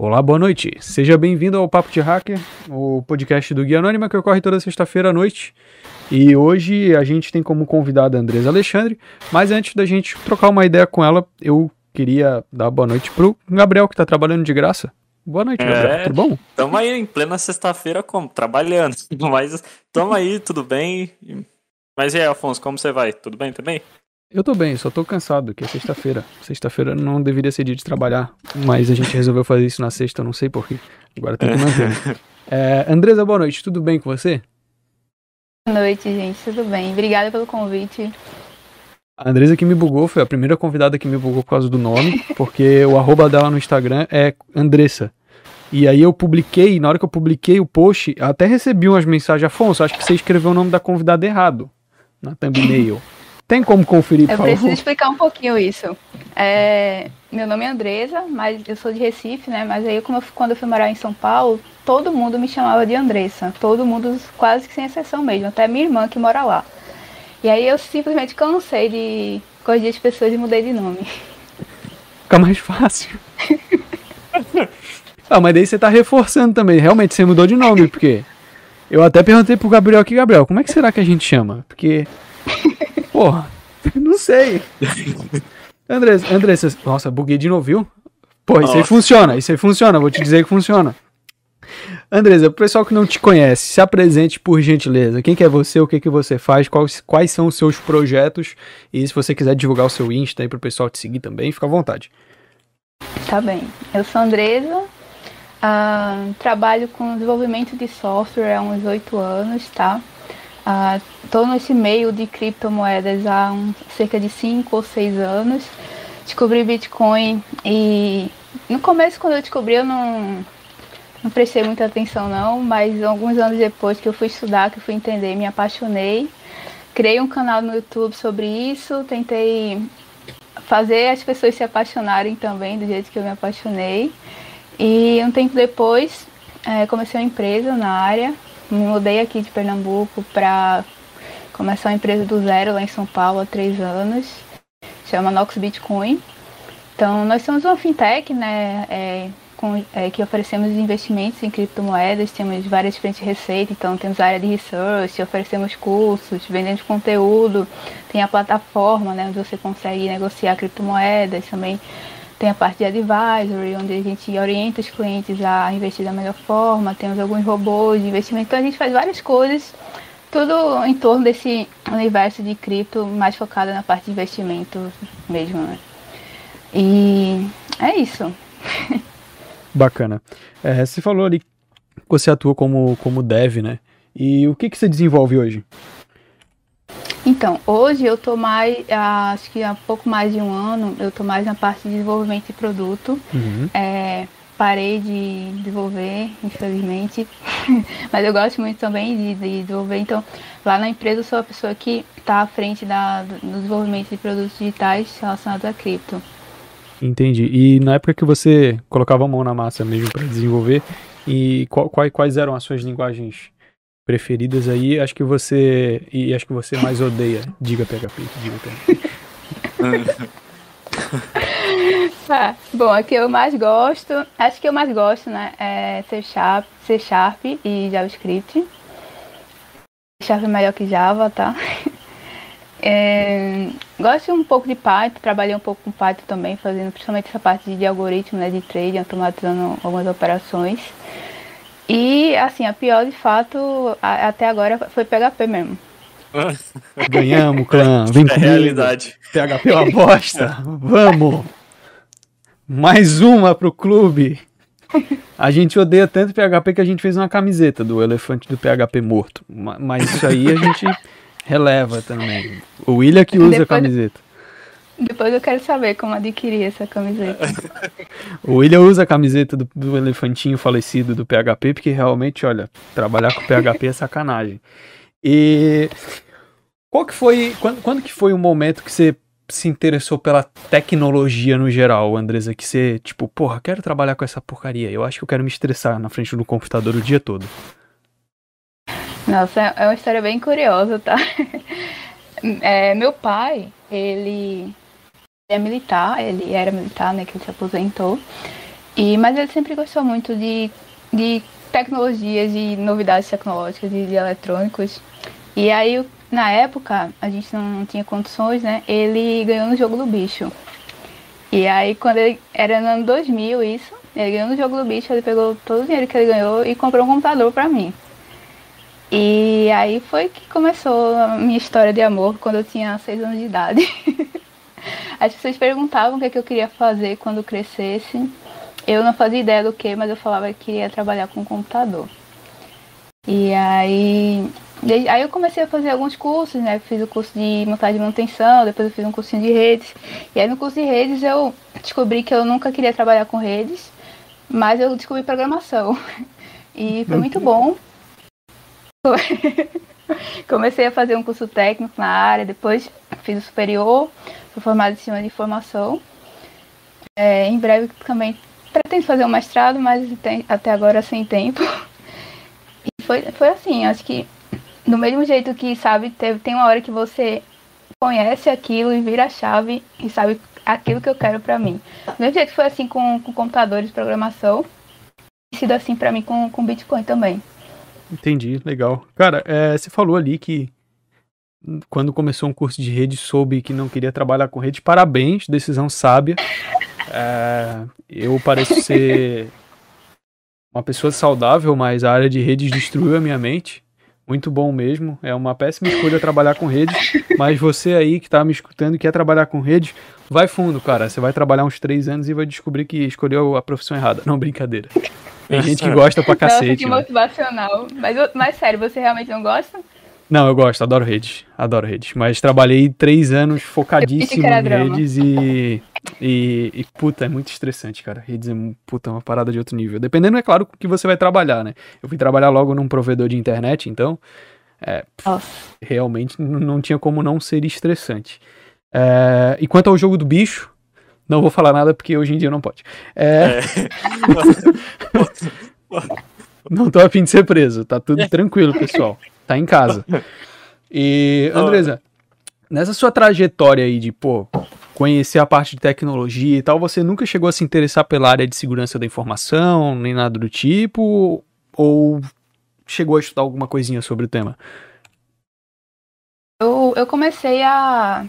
Olá, boa noite. Seja bem-vindo ao Papo de Hacker, o podcast do Guia Anônima que ocorre toda sexta-feira à noite. E hoje a gente tem como convidada a Andresa Alexandre, mas antes da gente trocar uma ideia com ela, eu queria dar boa noite pro Gabriel que tá trabalhando de graça. Boa noite, Gabriel. É, tudo bom? Tamo aí em plena sexta-feira como? Trabalhando. Mas tamo aí, tudo bem. Mas e aí, Afonso, como você vai? Tudo bem também? Eu tô bem, só tô cansado, que é sexta-feira. Sexta-feira não deveria ser dia de trabalhar, mas a gente resolveu fazer isso na sexta, não sei porquê. Agora tem que manter. É, Andresa, boa noite, tudo bem com você? Boa noite, gente, tudo bem? Obrigada pelo convite. A Andresa que me bugou, foi a primeira convidada que me bugou por causa do nome, porque o arroba dela no Instagram é Andressa. E aí eu publiquei, na hora que eu publiquei o post, até recebi umas mensagens, Afonso, acho que você escreveu o nome da convidada errado na thumbnail. Tem como conferir, Eu por preciso favor? explicar um pouquinho isso. É, meu nome é Andresa, mas eu sou de Recife, né? Mas aí, eu- quando eu fui morar em São Paulo, todo mundo me chamava de Andressa. Todo mundo, quase que sem exceção mesmo. Até minha irmã que mora lá. E aí eu simplesmente cansei de corrigir as pessoas e mudei de nome. Fica mais fácil. ah, mas daí você tá reforçando também. Realmente você mudou de nome, porque. Eu até perguntei pro Gabriel aqui, Gabriel, como é que será que a gente chama? Porque. Porra, não sei. Andressa, Andressa, nossa, buguei de novo, viu? Pô, isso aí funciona, isso aí funciona, vou te dizer que funciona. Andresa, pro pessoal que não te conhece, se apresente por gentileza. Quem que é você, o que que você faz, quais, quais são os seus projetos e se você quiser divulgar o seu Insta aí pro pessoal te seguir também, fica à vontade. Tá bem. Eu sou Andresa. ah, trabalho com desenvolvimento de software há uns oito anos, tá? Estou nesse meio de criptomoedas há um- cerca de cinco ou seis anos. Descobri Bitcoin e no começo quando eu descobri eu não, não prestei muita atenção não, mas alguns anos depois que eu fui estudar, que eu fui entender, me apaixonei. Criei um canal no YouTube sobre isso, tentei fazer as pessoas se apaixonarem também do jeito que eu me apaixonei. E um tempo depois eh, comecei uma empresa na área, me mudei aqui de Pernambuco para começar uma empresa do zero lá em São Paulo há três anos, chama Nox Bitcoin. Então nós somos uma fintech, né? eh, com- eh, que oferecemos investimentos em criptomoedas, temos várias frentes de receita, então temos área de research, oferecemos cursos, vendemos conteúdo, tem a plataforma, né, onde você consegue negociar criptomoedas, também tem a parte de advisory, onde a gente orienta os clientes a investir da melhor forma, temos alguns robôs de investimento, então a gente faz várias coisas, tudo em torno desse universo de cripto, mais focado na parte de investimento mesmo, né. E é isso. Bacana. É, você falou ali que você atua como, como dev, né? E o que, que você desenvolve hoje? Então, hoje eu tô mais, ah, acho que há pouco mais de um ano, eu tô mais na parte de desenvolvimento de produto. Uhum. É, parei de desenvolver, infelizmente, mas eu gosto muito também de, de desenvolver. Então, lá na empresa eu sou a pessoa que está à frente da, do desenvolvimento de produtos digitais relacionados a cripto. Entendi. E na época que você colocava a mão na massa mesmo para desenvolver, e qual- quai- quais eram as suas linguagens preferidas aí? Acho que você. E acho que você mais odeia. Diga PHP, diga PHP. Ah, bom, a que eu mais gosto, acho que eu mais gosto, né, é C Sharp, C Sharp e JavaScript. C Sharp é melhor que Java, tá? É, gosto um pouco de Python, trabalhei um pouco com Python também, fazendo principalmente essa parte de algoritmo, né, de trade, automatizando algumas operações. E, assim, a pior de fato, a- até agora foi PHP mesmo. Ganhamos, clã. Vem É comigo. realidade. PHP é uma bosta. Vamos! Mais uma pro clube. A gente odeia tanto PHP que a gente fez uma camiseta do elefante do PHP morto. Ma- Mas isso aí a gente releva também. O William que usa a Depois- camiseta. Depois eu quero saber como adquirir essa camiseta. O William usa a camiseta do, do elefantinho falecido do PHP, porque realmente, olha, trabalhar com PHP é sacanagem. E qual que foi. Quando, quando que foi o momento que você se interessou pela tecnologia no geral, Andresa? Que você, tipo, porra, quero trabalhar com essa porcaria. Eu acho que eu quero me estressar na frente do computador o dia todo. Nossa, é uma história bem curiosa, tá? É, meu pai, ele é militar, ele era militar, né, que ele se aposentou. E, mas ele sempre gostou muito de, de tecnologias e novidades tecnológicas e de eletrônicos. E aí, na época, a gente não tinha condições, né? Ele ganhou no jogo do bicho. E aí, quando ele era no ano 2000, isso, ele ganhou no jogo do bicho, ele pegou todo o dinheiro que ele ganhou e comprou um computador pra mim. E aí foi que começou a minha história de amor quando eu tinha seis anos de idade. As pessoas perguntavam o que, é que eu queria fazer quando crescesse. Eu não fazia ideia do que, mas eu falava que queria trabalhar com computador. E aí, aí eu comecei a fazer alguns cursos, né? Fiz o curso de montagem e manutenção, depois eu fiz um cursinho de redes. E aí no curso de redes eu descobri que eu nunca queria trabalhar com redes, mas eu descobri programação. E foi muito bom, Comecei a fazer um curso técnico na área, depois fiz o superior, fui formada em cima de informação. É, em breve também pretendo fazer um mestrado, mas tem, até agora sem tempo. E foi, foi assim, acho que do mesmo jeito que, sabe, teve, tem uma hora que você conhece aquilo e vira a chave e sabe aquilo que eu quero para mim. Do mesmo jeito que foi assim com, com computadores, programação, e sido assim para mim com, com Bitcoin também. Entendi, legal. Cara, é, você falou ali que quando começou um curso de rede soube que não queria trabalhar com rede. Parabéns, decisão sábia. É, eu pareço ser uma pessoa saudável, mas a área de redes destruiu a minha mente. Muito bom mesmo. É uma péssima escolha trabalhar com redes. Mas você aí que tá me escutando e quer trabalhar com redes, vai fundo, cara. Você vai trabalhar uns três anos e vai descobrir que escolheu a profissão errada. Não, brincadeira. Tem gente que gosta pra cacete. Nossa, que né? motivacional. Mas, mas sério, você realmente não gosta? Não, eu gosto, adoro redes. Adoro redes. Mas trabalhei três anos focadíssimo em redes e, e, e. puta, é muito estressante, cara. Redes é puta, uma parada de outro nível. Dependendo, é claro, que você vai trabalhar, né? Eu fui trabalhar logo num provedor de internet, então. É, realmente não tinha como não ser estressante. É, e quanto ao jogo do bicho, não vou falar nada porque hoje em dia não pode. É... é. não tô afim de ser preso, tá tudo tranquilo, pessoal. Tá em casa. E, Andresa, nessa sua trajetória aí de, pô, conhecer a parte de tecnologia e tal, você nunca chegou a se interessar pela área de segurança da informação, nem nada do tipo? Ou chegou a estudar alguma coisinha sobre o tema? Eu, eu comecei a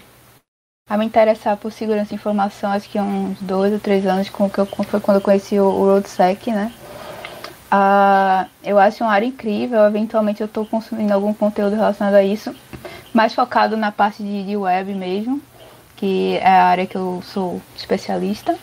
a me interessar por segurança de informação, acho que uns dois ou três anos, com que eu, foi quando eu conheci o, o RoadSec, né? Uh, eu acho uma área incrível, eventualmente eu estou consumindo algum conteúdo relacionado a isso, mais focado na parte de, de web mesmo, que é a área que eu sou especialista.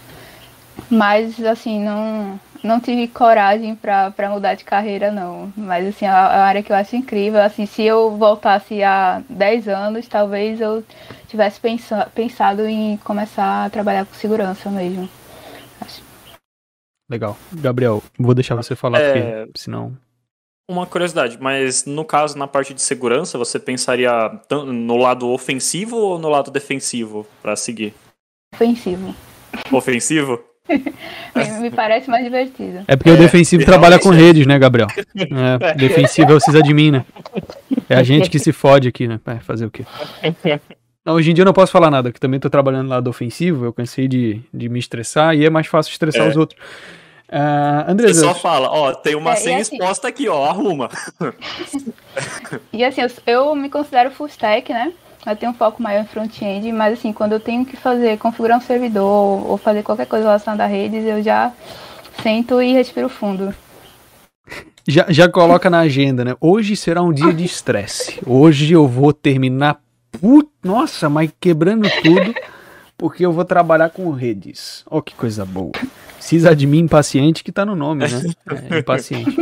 Mas, assim, não, não tive coragem para mudar de carreira, não. Mas, assim, a, a, área que eu acho incrível, assim, se eu voltasse há 10 anos, talvez eu tivesse pensa, pensado em começar a trabalhar com segurança mesmo. Legal. Gabriel, vou deixar você falar, é... porque senão... Uma curiosidade, mas no caso, na parte de segurança, você pensaria no lado ofensivo ou no lado defensivo para seguir? Ofensivo. Ofensivo? me, parece mais divertido. É porque é, o defensivo trabalha com redes, né, Gabriel? É, defensivo é o sysadmin, né? É a gente que se fode aqui, né? É, fazer o quê? Não, hoje em dia eu não posso falar nada, que também tô trabalhando lá do ofensivo, eu cansei de, de me estressar e é mais fácil estressar é. os outros. Uh, Andresa, Você só fala, ó, tem uma é, senha assim, exposta aqui, ó, arruma. e assim, eu, eu me considero full stack, né? eu tenho um foco maior em front-end, mas assim, quando eu tenho que fazer, configurar um servidor ou fazer qualquer coisa relacionada a redes, eu já sento e respiro fundo. Já, já coloca na agenda, né? Hoje será um dia de estresse. Hoje eu vou terminar. Nossa, mas quebrando tudo, porque eu vou trabalhar com redes. Ó, oh, que coisa boa. Mim impaciente, que tá no nome, né? É, impaciente.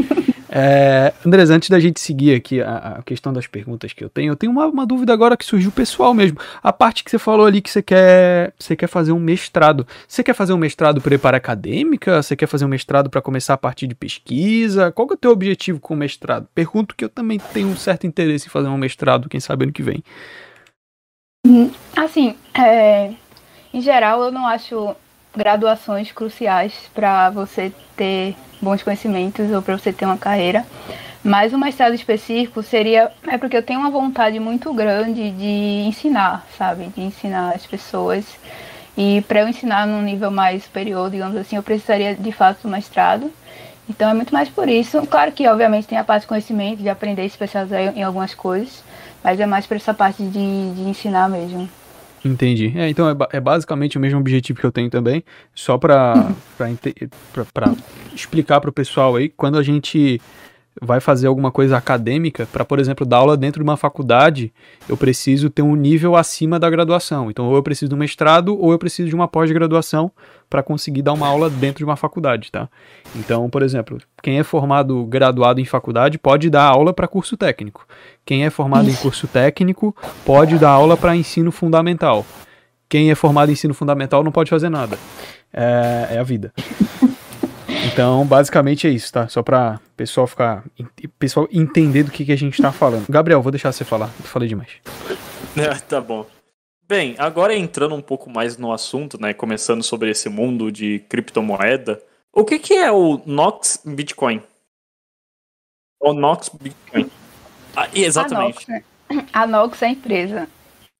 É, Andres, antes da gente seguir aqui a, a, questão das perguntas que eu tenho, eu tenho uma, uma, dúvida agora que surgiu pessoal mesmo. A parte que você falou ali que você quer, você quer fazer um mestrado. Você quer fazer um mestrado para acadêmica? Você quer fazer um mestrado para começar a partir de pesquisa? Qual é o teu objetivo com o mestrado? Pergunto que eu também tenho um certo interesse em fazer um mestrado, quem sabe ano que vem. Assim, é, em geral eu não acho graduações cruciais para você ter bons conhecimentos ou para você ter uma carreira. Mas um mestrado específico seria é porque eu tenho uma vontade muito grande de ensinar, sabe? De ensinar as pessoas. E para eu ensinar num nível mais superior, digamos assim, eu precisaria de fato do mestrado. Então é muito mais por isso. Claro que, obviamente, tem a parte de conhecimento, de aprender especializar em algumas coisas, mas é mais por essa parte de, de ensinar mesmo. Entendi. É, então é, é, basicamente o mesmo objetivo que eu tenho também, só para explicar para o pessoal aí, quando a gente vai fazer alguma coisa acadêmica, para, por exemplo, dar aula dentro de uma faculdade, eu preciso ter um nível acima da graduação. Então, ou eu preciso de um mestrado, ou eu preciso de uma pós-graduação para conseguir dar uma aula dentro de uma faculdade, tá? Então, por exemplo, quem é formado graduado em faculdade pode dar aula para curso técnico. Quem é formado em curso técnico pode dar aula para ensino fundamental. Quem é formado em ensino fundamental não pode fazer nada. É, é a vida. Então, basicamente é isso, tá? Só pra pessoal ficar. pessoal entender do que, que a gente tá falando. Gabriel, vou deixar você falar. Eu falei demais. É, tá bom. Bem, agora entrando um pouco mais no assunto, né? Começando sobre esse mundo de criptomoeda. O que, que é o Nox Bitcoin? O Nox Bitcoin. Ah, exatamente. A Nox, né? a Nox é a empresa.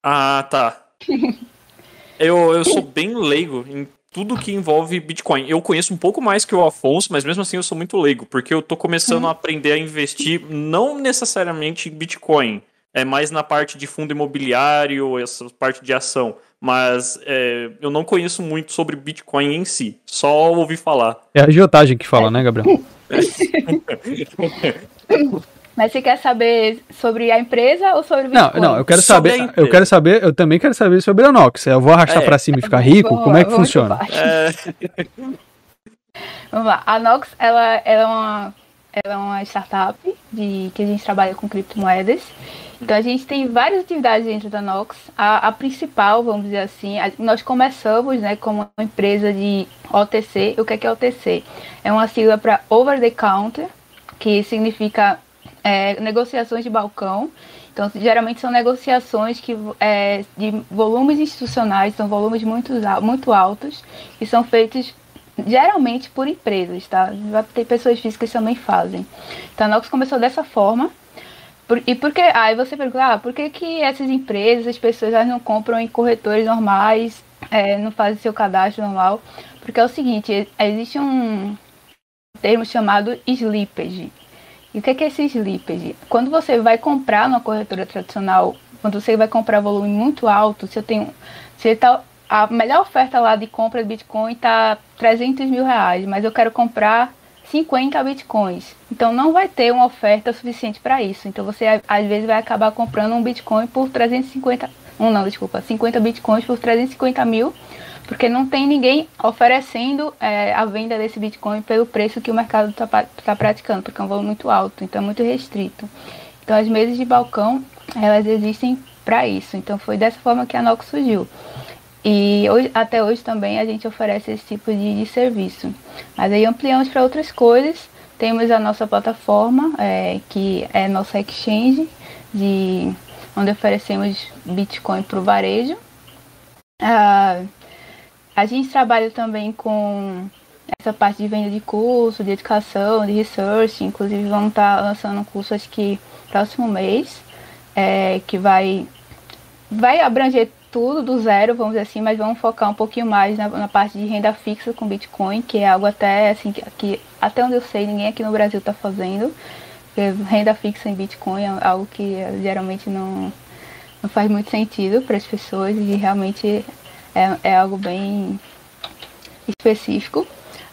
Ah, tá. eu, eu sou bem leigo em tudo que envolve Bitcoin. Eu conheço um pouco mais que o Afonso, mas mesmo assim eu sou muito leigo, porque eu tô começando uhum. a aprender a investir não necessariamente em Bitcoin, é mais na parte de fundo imobiliário, essa parte de ação. Mas é, eu não conheço muito sobre Bitcoin em si, só ouvi falar. É a agiotagem que fala, né, Gabriel? Mas você quer saber sobre a empresa ou sobre o Bitcoin? Não, não, eu quero saber, eu quero saber, eu também quero saber sobre a Nox. Eu vou arrastar é, para cima e ficar rico? Vamos, Como é que funciona? É. Vamos lá. A Nox, ela, ela, é uma, ela é uma startup de, que a gente trabalha com criptomoedas. Então a gente tem várias atividades dentro da Nox. A, a principal, vamos dizer assim, a, nós começamos né, como uma empresa de OTC. O que é, que é OTC? É uma sigla para Over the Counter, que significa é, negociações de balcão. Então, geralmente são negociações que, é, de volumes institucionais, são volumes muito, muito altos, e são feitos geralmente por empresas, tá? Vai ter pessoas físicas que também fazem. Então, a Nox começou dessa forma. Por, e por que, aí você pergunta, ah, por que, que essas empresas, as pessoas elas não compram em corretores normais, é, não fazem seu cadastro normal? Porque é o seguinte, existe um termo chamado slippage. E o que é esse slippage? Quando você vai comprar numa corretora tradicional, quando você vai comprar volume muito alto, se eu tenho. Se tá, a melhor oferta lá de compra de Bitcoin está 300 mil reais, mas eu quero comprar 50 bitcoins. Então não vai ter uma oferta suficiente para isso. Então você às vezes vai acabar comprando um bitcoin por 350. Um não, desculpa, 50 bitcoins por 350 mil porque não tem ninguém oferecendo é, a venda desse Bitcoin pelo preço que o mercado está tá praticando, porque é um valor muito alto, então é muito restrito. Então as mesas de balcão, elas existem para isso. Então foi dessa forma que a Nox surgiu. E hoje, até hoje também a gente oferece esse tipo de, de serviço. Mas aí ampliamos para outras coisas. Temos a nossa plataforma, é, que é nossa exchange, de, onde oferecemos Bitcoin para o varejo. Ah, a gente trabalha também com essa parte de venda de curso, de educação, de research. Inclusive, vamos estar lançando um curso, acho que próximo mês, é, que vai, vai abranger tudo do zero, vamos dizer assim, mas vamos focar um pouquinho mais na, na parte de renda fixa com Bitcoin, que é algo até assim que, que até onde eu sei ninguém aqui no Brasil está fazendo. Renda fixa em Bitcoin é algo que geralmente não, não faz muito sentido para as pessoas e realmente é, é algo bem específico.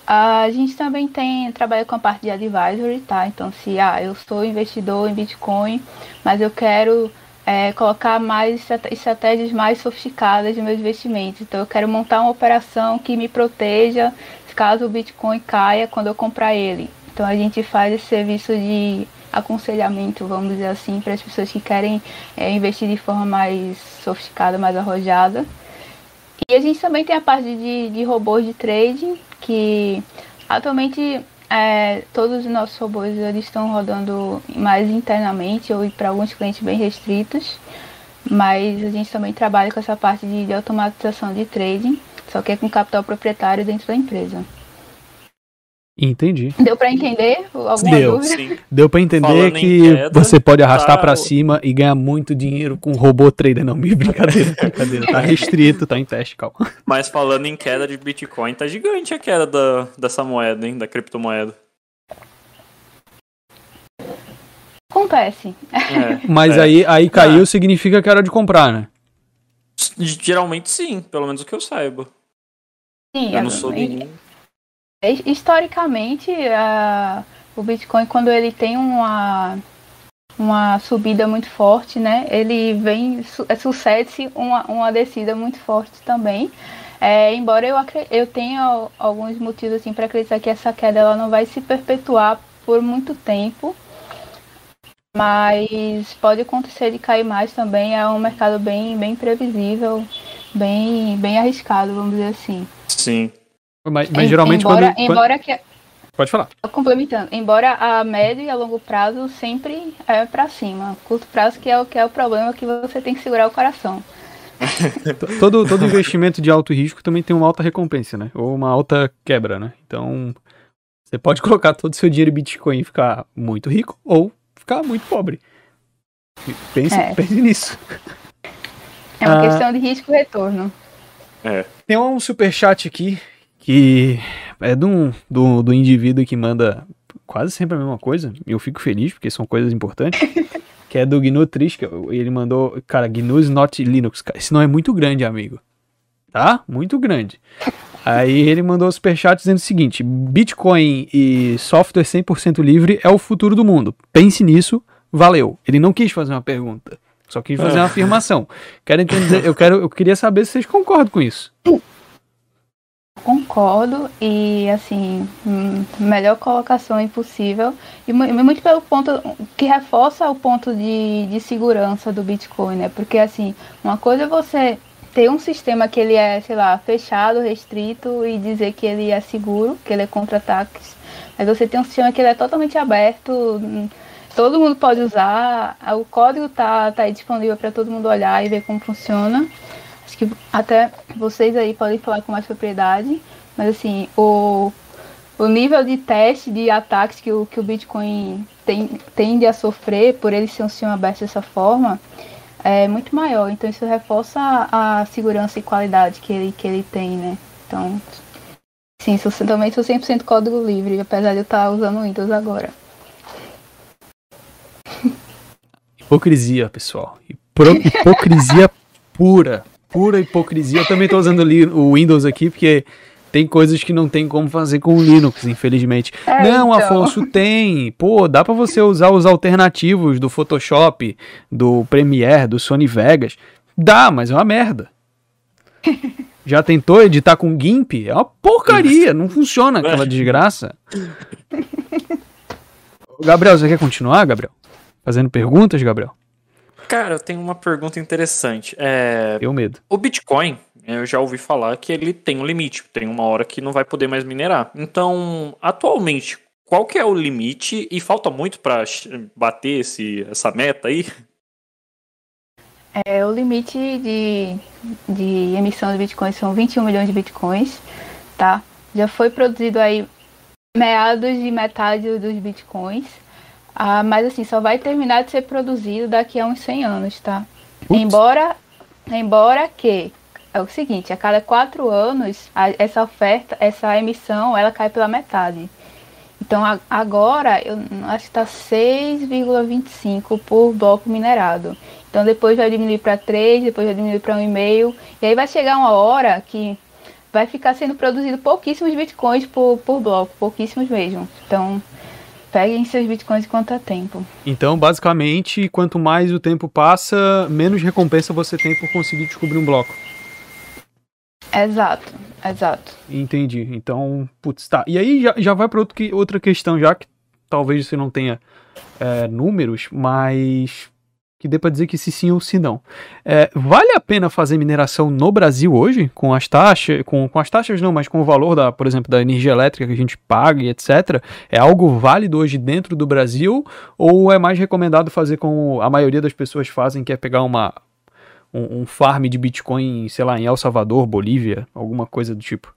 A gente também tem trabalha com a parte de advisory, tá? Então, se ah, eu sou investidor em Bitcoin, mas eu quero é, colocar mais estratégias mais sofisticadas de meus investimentos. Então, eu quero montar uma operação que me proteja caso o Bitcoin caia quando eu comprar ele. Então, a gente faz esse serviço de aconselhamento, vamos dizer assim, para as pessoas que querem é, investir de forma mais sofisticada, mais arrojada. E a gente também tem a parte de, de robôs de trading, que atualmente é, todos os nossos robôs eles estão rodando mais internamente ou para alguns clientes bem restritos. Mas a gente também trabalha com essa parte de, de automatização de trading, só que é com capital proprietário dentro da empresa. Entendi. Deu pra entender alguma Deu. dúvida? Sim. Deu pra entender Falando em que queda, você pode arrastar tá- pra cima e ganhar muito dinheiro com robô trader. Não, brincadeira, brincadeira. Tá restrito, tá em teste, calma. Mas falando em queda de Bitcoin, tá gigante a queda da, dessa moeda, hein? Da criptomoeda. Acontece. É, Mas é. aí, aí caiu Ah. significa que era de comprar, né? Geralmente sim, pelo menos o que eu saiba. Sim, Eu não sou. É, Historicamente, a- o Bitcoin, quando ele tem uma, uma subida muito forte, né? Ele vem, su- é, sucede-se uma, uma descida muito forte também. É, embora eu, eu tenha al- alguns motivos assim, para acreditar que essa queda ela não vai se perpetuar por muito tempo. Mas pode acontecer de cair mais também. É um mercado bem, bem previsível, bem, bem arriscado, vamos dizer assim. Sim. Mas, mas geralmente embora, quando, quando- embora que Pode falar. complementando, embora a médio e a longo prazo sempre é para cima. Curto prazo que é o que é o problema que você tem que segurar o coração. Todo, todo investimento de alto risco também tem uma alta recompensa, né? Ou uma alta quebra, né? Então, você pode colocar todo o seu dinheiro em Bitcoin e ficar muito rico ou ficar muito pobre. Pense, É. pense nisso. É uma Ah. questão de risco e retorno. É. Tem um superchat aqui que é do, do, do indivíduo que manda quase sempre a mesma coisa. E eu fico feliz porque são coisas importantes. que é do GNU Tris, que ele mandou. Cara, GNU is not Linux. Cara, esse não é muito grande, amigo. Tá? Muito grande. Aí ele mandou o superchat dizendo o seguinte: Bitcoin e software 100% livre é o futuro do mundo. Pense nisso, valeu. Ele não quis fazer uma pergunta, só quis fazer uma afirmação. Quero entender, eu, quero, eu queria saber se vocês concordam com isso. Concordo e assim, hum, melhor colocação impossível. E mu- muito pelo ponto que reforça o ponto de, de segurança do Bitcoin, né? Porque assim, uma coisa é você ter um sistema que ele é, sei lá, fechado, restrito e dizer que ele é seguro, que ele é contra ataques. Mas você tem um sistema que ele é totalmente aberto, hum, todo mundo pode usar, o código tá, tá aí disponível para todo mundo olhar e ver como funciona. Acho que até vocês aí podem falar com mais propriedade, mas assim, o, o nível de teste de ataques que o, que o Bitcoin tem, tende a sofrer por ele ser um sistema aberto dessa forma é muito maior. Então isso reforça a, a segurança e qualidade que ele, que ele tem, né? Então, sim, sou, também sou 100% código livre, apesar de eu estar usando o Windows agora. Hipocrisia, pessoal. Hipocrisia pura. Pura hipocrisia. Eu também tô usando o Windows aqui porque tem coisas que não tem como fazer com o Linux, infelizmente. É, não, então. Afonso, tem. Pô, dá pra você usar os alternativos do Photoshop, do Premiere, do Sony Vegas. Dá, mas é uma merda. Já tentou editar com GIMP? É uma porcaria, não funciona aquela desgraça. Gabriel, você quer continuar, Gabriel? Fazendo perguntas, Gabriel? Cara, eu tenho uma pergunta interessante. É, Tenho medo. o Bitcoin, eu já ouvi falar que ele tem um limite, tem uma hora que não vai poder mais minerar. Então, atualmente, qual que é o limite e falta muito para bater esse, essa meta aí? É, o limite de, de emissão de bitcoins são 21 milhões de bitcoins, tá? Já foi produzido aí meados de metade dos bitcoins, ah, mas assim, só vai terminar de ser produzido daqui a uns 100 anos, tá? Putz. Embora, embora que é o seguinte, a cada quatro anos a- essa oferta, essa emissão, ela cai pela metade. Então a- agora eu acho que está 6,25 por bloco minerado. Então depois vai diminuir para 3, depois vai diminuir para 1,5. E aí vai chegar uma hora que vai ficar sendo produzido pouquíssimos bitcoins por, por bloco, pouquíssimos mesmo. Então peguem seus bitcoins enquanto há tempo. Então, basicamente, quanto mais o tempo passa, menos recompensa você tem por conseguir descobrir um bloco. Exato, exato. Entendi. Então, putz, tá. E aí já, já vai para outra questão, já que talvez você não tenha é, números, mas que dê para dizer que se sim ou se não. É, vale a pena fazer mineração no Brasil hoje, com as taxas, com, com as taxas não, mas com o valor da, por exemplo, da energia elétrica que a gente paga e etc. É algo válido hoje dentro do Brasil ou é mais recomendado fazer como a maioria das pessoas fazem, que é pegar uma um, um farm de Bitcoin, sei lá, em El Salvador, Bolívia, alguma coisa do tipo?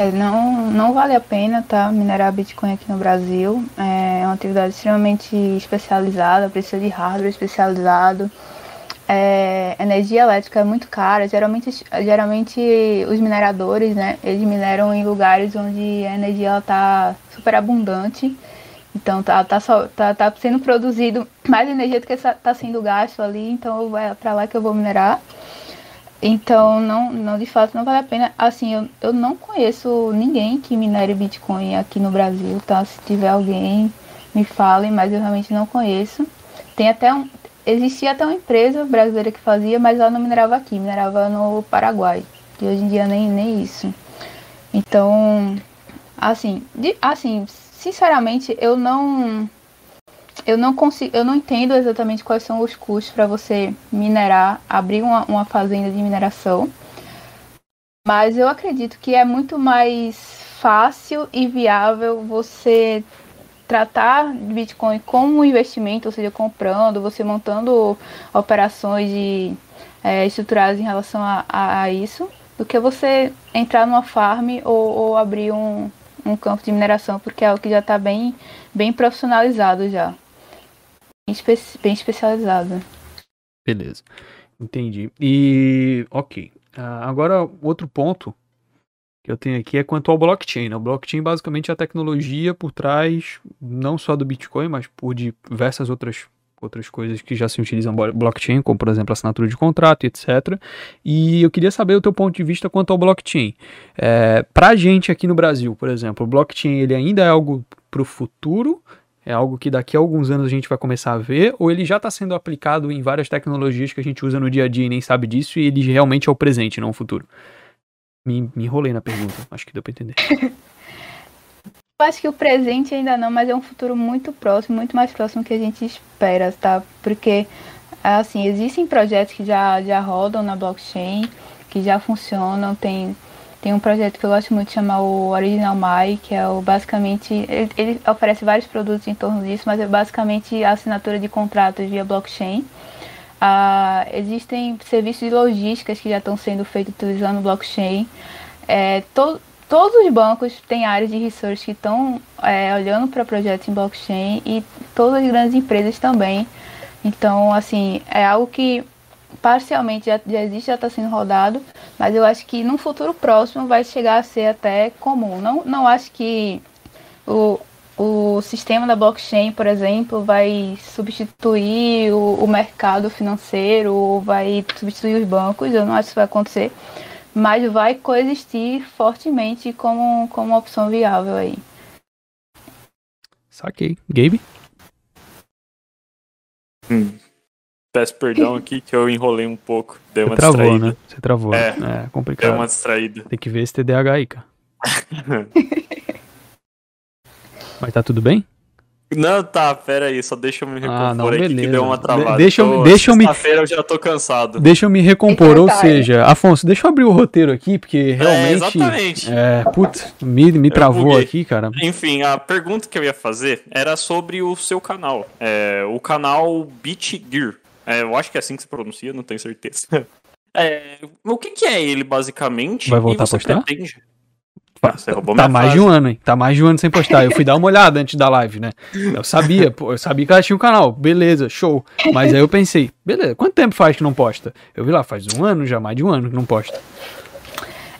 É, não, não vale a pena tá, minerar Bitcoin aqui no Brasil. É uma atividade extremamente especializada, precisa de hardware especializado. É, energia elétrica é muito cara. Geralmente, geralmente os mineradores, né, eles mineram em lugares onde a energia está super abundante. Então tá, tá, só, tá, tá sendo produzido mais energia do que está sendo gasto ali, então é para lá que eu vou minerar. Então, não, não, de fato, não vale a pena. Assim, eu, eu não conheço ninguém que minere Bitcoin aqui no Brasil, tá? Se tiver alguém, me falem, mas eu realmente não conheço. Tem até um. Existia até uma empresa brasileira que fazia, mas ela não minerava aqui, minerava no Paraguai. E hoje em dia nem, nem isso. Então, assim, de, assim, sinceramente, eu não eu não consigo, eu não entendo exatamente quais são os custos para você minerar, abrir uma, uma fazenda de mineração. Mas eu acredito que é muito mais fácil e viável você tratar Bitcoin como um investimento, ou seja, comprando, você montando operações de, é, estruturadas em relação a, a, a, isso, do que você entrar numa farm ou, ou abrir um, um campo de mineração, porque é algo que já está bem, bem profissionalizado já espe bem especializada. Beleza, entendi. E ok. Uh, agora, outro ponto que eu tenho aqui é quanto ao blockchain. Né? O blockchain basicamente é a tecnologia por trás não só do Bitcoin, mas por diversas outras outras coisas que já se utilizam blockchain, como por exemplo assinatura de contrato, etc. E eu queria saber o teu ponto de vista quanto ao blockchain. É, Para a gente aqui no Brasil, por exemplo, o blockchain ele ainda é algo para o futuro é algo que daqui a alguns anos a gente vai começar a ver, ou ele já está sendo aplicado em várias tecnologias que a gente usa no dia a dia e nem sabe disso, e ele realmente é o presente, não o futuro? Me, me enrolei na pergunta, acho que deu para entender. Eu acho que o presente ainda não, mas é um futuro muito próximo, muito mais próximo que a gente espera, tá? Porque, assim, existem projetos que já, já rodam na blockchain, que já funcionam, tem tem um projeto que eu gosto muito, chama o Original My, que é o basicamente. Ele, ele, oferece vários produtos em torno disso, mas é basicamente a assinatura de contratos via blockchain. Ah, existem serviços de logísticas que já estão sendo feitos utilizando blockchain. É, to, todos os bancos têm áreas de research que estão é, olhando para projetos em blockchain e todas as grandes empresas também. Então, assim, é algo que parcialmente já, já existe, já está sendo rodado, mas eu acho que no futuro próximo vai chegar a ser até comum. Não, não acho que o, o sistema da blockchain, por exemplo, vai substituir o, o mercado financeiro ou vai substituir os bancos, eu não acho que isso vai acontecer, mas vai coexistir fortemente como, como uma opção viável aí. Saquei. Gabe? Hum. Peço perdão aqui que eu enrolei um pouco. Dei uma Você travou, distraída. né? Você travou. É, é complicado. Deu uma distraída. Tem que ver esse TDAH aí, cara. Mas tá tudo bem? Não, tá, pera aí, só deixa eu me recompor Ah, não, aqui que beleza. deu uma travada. De- deixa eu me- Tô- deixa eu me- Sexta-feira eu já tô cansado. Deixa eu me recompor, ou Então tá, seja, Afonso, deixa eu abrir o roteiro aqui, porque realmente. exatamente. É, putz, me, me travou buguei. aqui, cara. Enfim, a pergunta que eu ia fazer era sobre o seu canal. É, o canal Beat Gear. É, eu acho que é assim que se pronuncia, não tenho certeza. É, o que, que é ele, basicamente? Vai voltar e você a postar? Pretende... Ah, você roubou Tá minha mais frase. de um ano, hein? Tá mais de um ano sem postar. Eu fui dar uma olhada antes da live, né? Eu sabia, pô, eu sabia que ela tinha um canal. Beleza, show. Mas aí eu pensei, beleza, quanto tempo faz que não posta? Eu vi lá, faz um ano já, mais de um ano que não posta.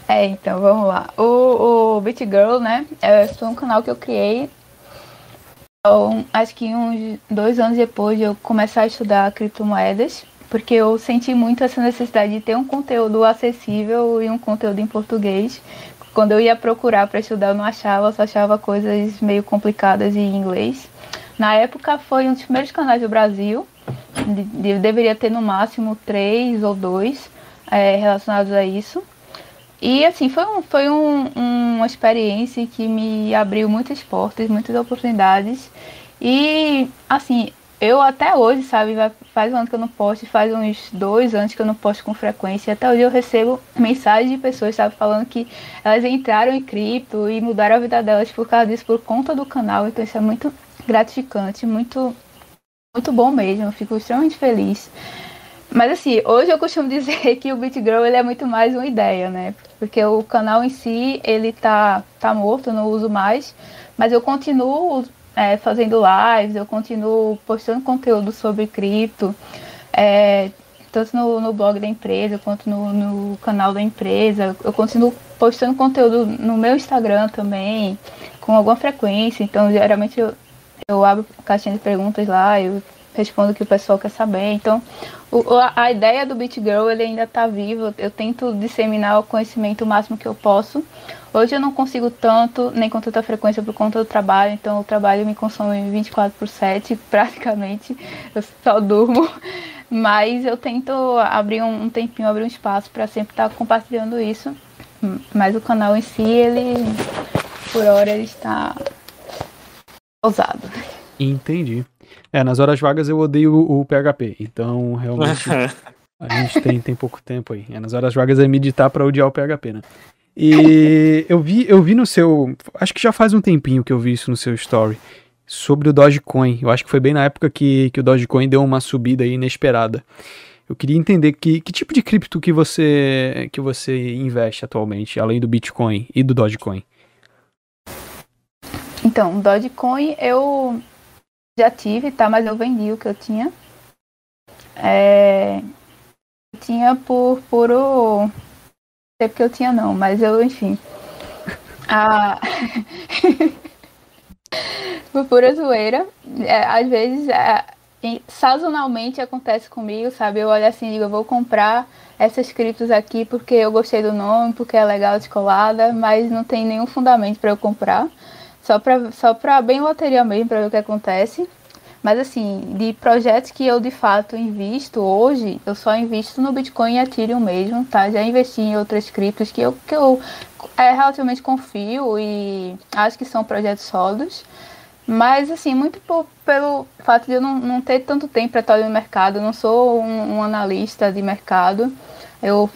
É, então vamos lá. O, o Beat Girl, né? É foi um canal que eu criei. Acho que uns dois anos depois de eu começar a estudar criptomoedas, porque eu senti muito essa necessidade de ter um conteúdo acessível e um conteúdo em português. Quando eu ia procurar para estudar, eu não achava, só achava coisas meio complicadas em inglês. Na época, foi um dos primeiros canais do Brasil. Eu deveria ter no máximo três ou dois é, relacionados a isso. E assim, foi, um, foi um, uma experiência que me abriu muitas portas, muitas oportunidades. E assim, eu até hoje, sabe, faz um ano que eu não posto, faz uns dois anos que eu não posto com frequência. Até hoje eu recebo mensagens de pessoas, sabe, falando que elas entraram em cripto e mudaram a vida delas por causa disso, por conta do canal. Então isso é muito gratificante, muito, muito bom mesmo. Eu fico extremamente feliz. Mas assim, hoje eu costumo dizer que o BitGrow ele é muito mais uma ideia, né? Porque o canal em si, ele tá, tá morto, eu não uso mais. Mas eu continuo é, fazendo lives, eu continuo postando conteúdo sobre cripto. É, tanto no, no, blog da empresa quanto no, no, canal da empresa. Eu continuo postando conteúdo no meu Instagram também, com alguma frequência. Então, geralmente eu, eu abro caixinha de perguntas lá, eu respondo o que o pessoal quer saber. Então, o, a ideia do Beat Girl ele ainda está vivo. Eu tento disseminar o conhecimento o máximo que eu posso. Hoje eu não consigo tanto, nem com tanta frequência por conta do trabalho, então o trabalho me consome 24 por 7, praticamente. Eu só durmo. Mas eu tento abrir um, tempinho, abrir um espaço para sempre estar tá compartilhando isso. Mas o canal em si, ele, por hora, ele está ousado. Entendi. É, nas horas vagas eu odeio o, o PHP, então realmente a gente tem, tem pouco tempo aí. É, nas horas vagas é meditar para odiar o PHP, né? E eu vi, eu vi no seu. Acho que já faz um tempinho que eu vi isso no seu story. Sobre o Dogecoin. Eu acho que foi bem na época que, que o Dogecoin deu uma subida inesperada. Eu queria entender que, que tipo de cripto que você, que você investe atualmente, além do Bitcoin e do Dogecoin. Então, Dogecoin eu já tive, tá? Mas eu vendi o que eu tinha. É... Eu tinha por puro. Não sei porque eu tinha não, mas eu, enfim. Por pura zoeira. É, às vezes, é, sazonalmente acontece comigo, sabe? Eu olho assim e digo, eu vou comprar essas criptos aqui porque eu gostei do nome, porque é legal descolada, mas não tem nenhum fundamento para eu comprar. Só para só pra bem loteria mesmo, para ver o que acontece. Mas assim, de projetos que eu de fato invisto hoje, eu só invisto no Bitcoin e Ethereum mesmo, tá? Já investi em outras criptos que eu, que eu é, relativamente confio e acho que são projetos sólidos. Mas assim, muito por, pelo fato de eu não, não ter tanto tempo para estar no mercado, eu não sou um, um analista de mercado. Eu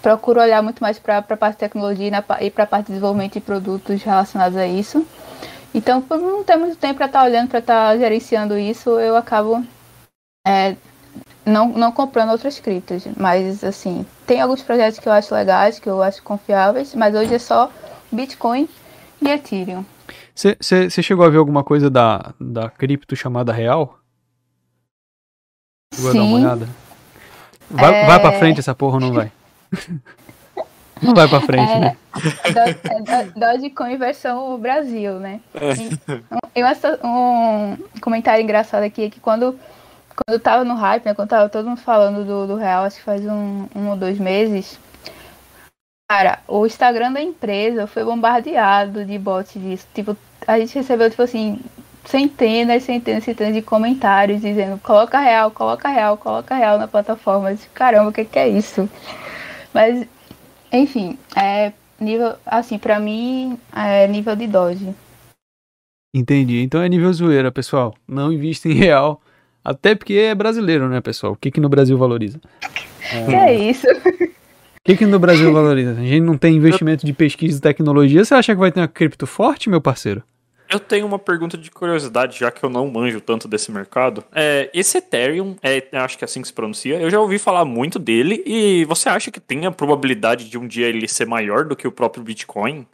procuro olhar muito mais para a parte de tecnologia e para a parte de desenvolvimento de produtos relacionados a isso. Então, por não ter muito tempo para estar tá olhando, para estar tá gerenciando isso, eu acabo é, não, não comprando outras criptos. Mas, assim, tem alguns projetos que eu acho legais, que eu acho confiáveis, mas hoje é só Bitcoin e Ethereum. Você chegou a ver alguma coisa da, da cripto chamada Real? Vou dar uma olhada. Vai, é... vai pra frente essa porra ou não vai? Não vai pra frente, é, né? É Dogecoin versão Brasil, né? E, um, um comentário engraçado aqui é que quando, quando eu tava no hype, né? Quando tava todo mundo falando do, do real, acho que faz um, um ou dois meses. Cara, o Instagram da empresa foi bombardeado de bots disso. Tipo, a gente recebeu, tipo assim, centenas, centenas, centenas de comentários dizendo coloca real, coloca real, coloca real na plataforma. Disse, Caramba, o que, que é isso? Mas enfim, é nível, assim, para mim é nível de Doge. Entendi. Então é nível zoeira, pessoal. Não invista em real. Até porque é brasileiro, né, pessoal? O que que no Brasil valoriza? É... Que é isso? O que que no Brasil valoriza? A gente não tem investimento de pesquisa e tecnologia. Você acha que vai ter uma cripto forte, meu parceiro? Eu tenho uma pergunta de curiosidade, já que eu não manjo tanto desse mercado. É, esse Ethereum, é, acho que é assim que se pronuncia, eu já ouvi falar muito dele, e você acha que tem a probabilidade de um dia ele ser maior do que o próprio Bitcoin?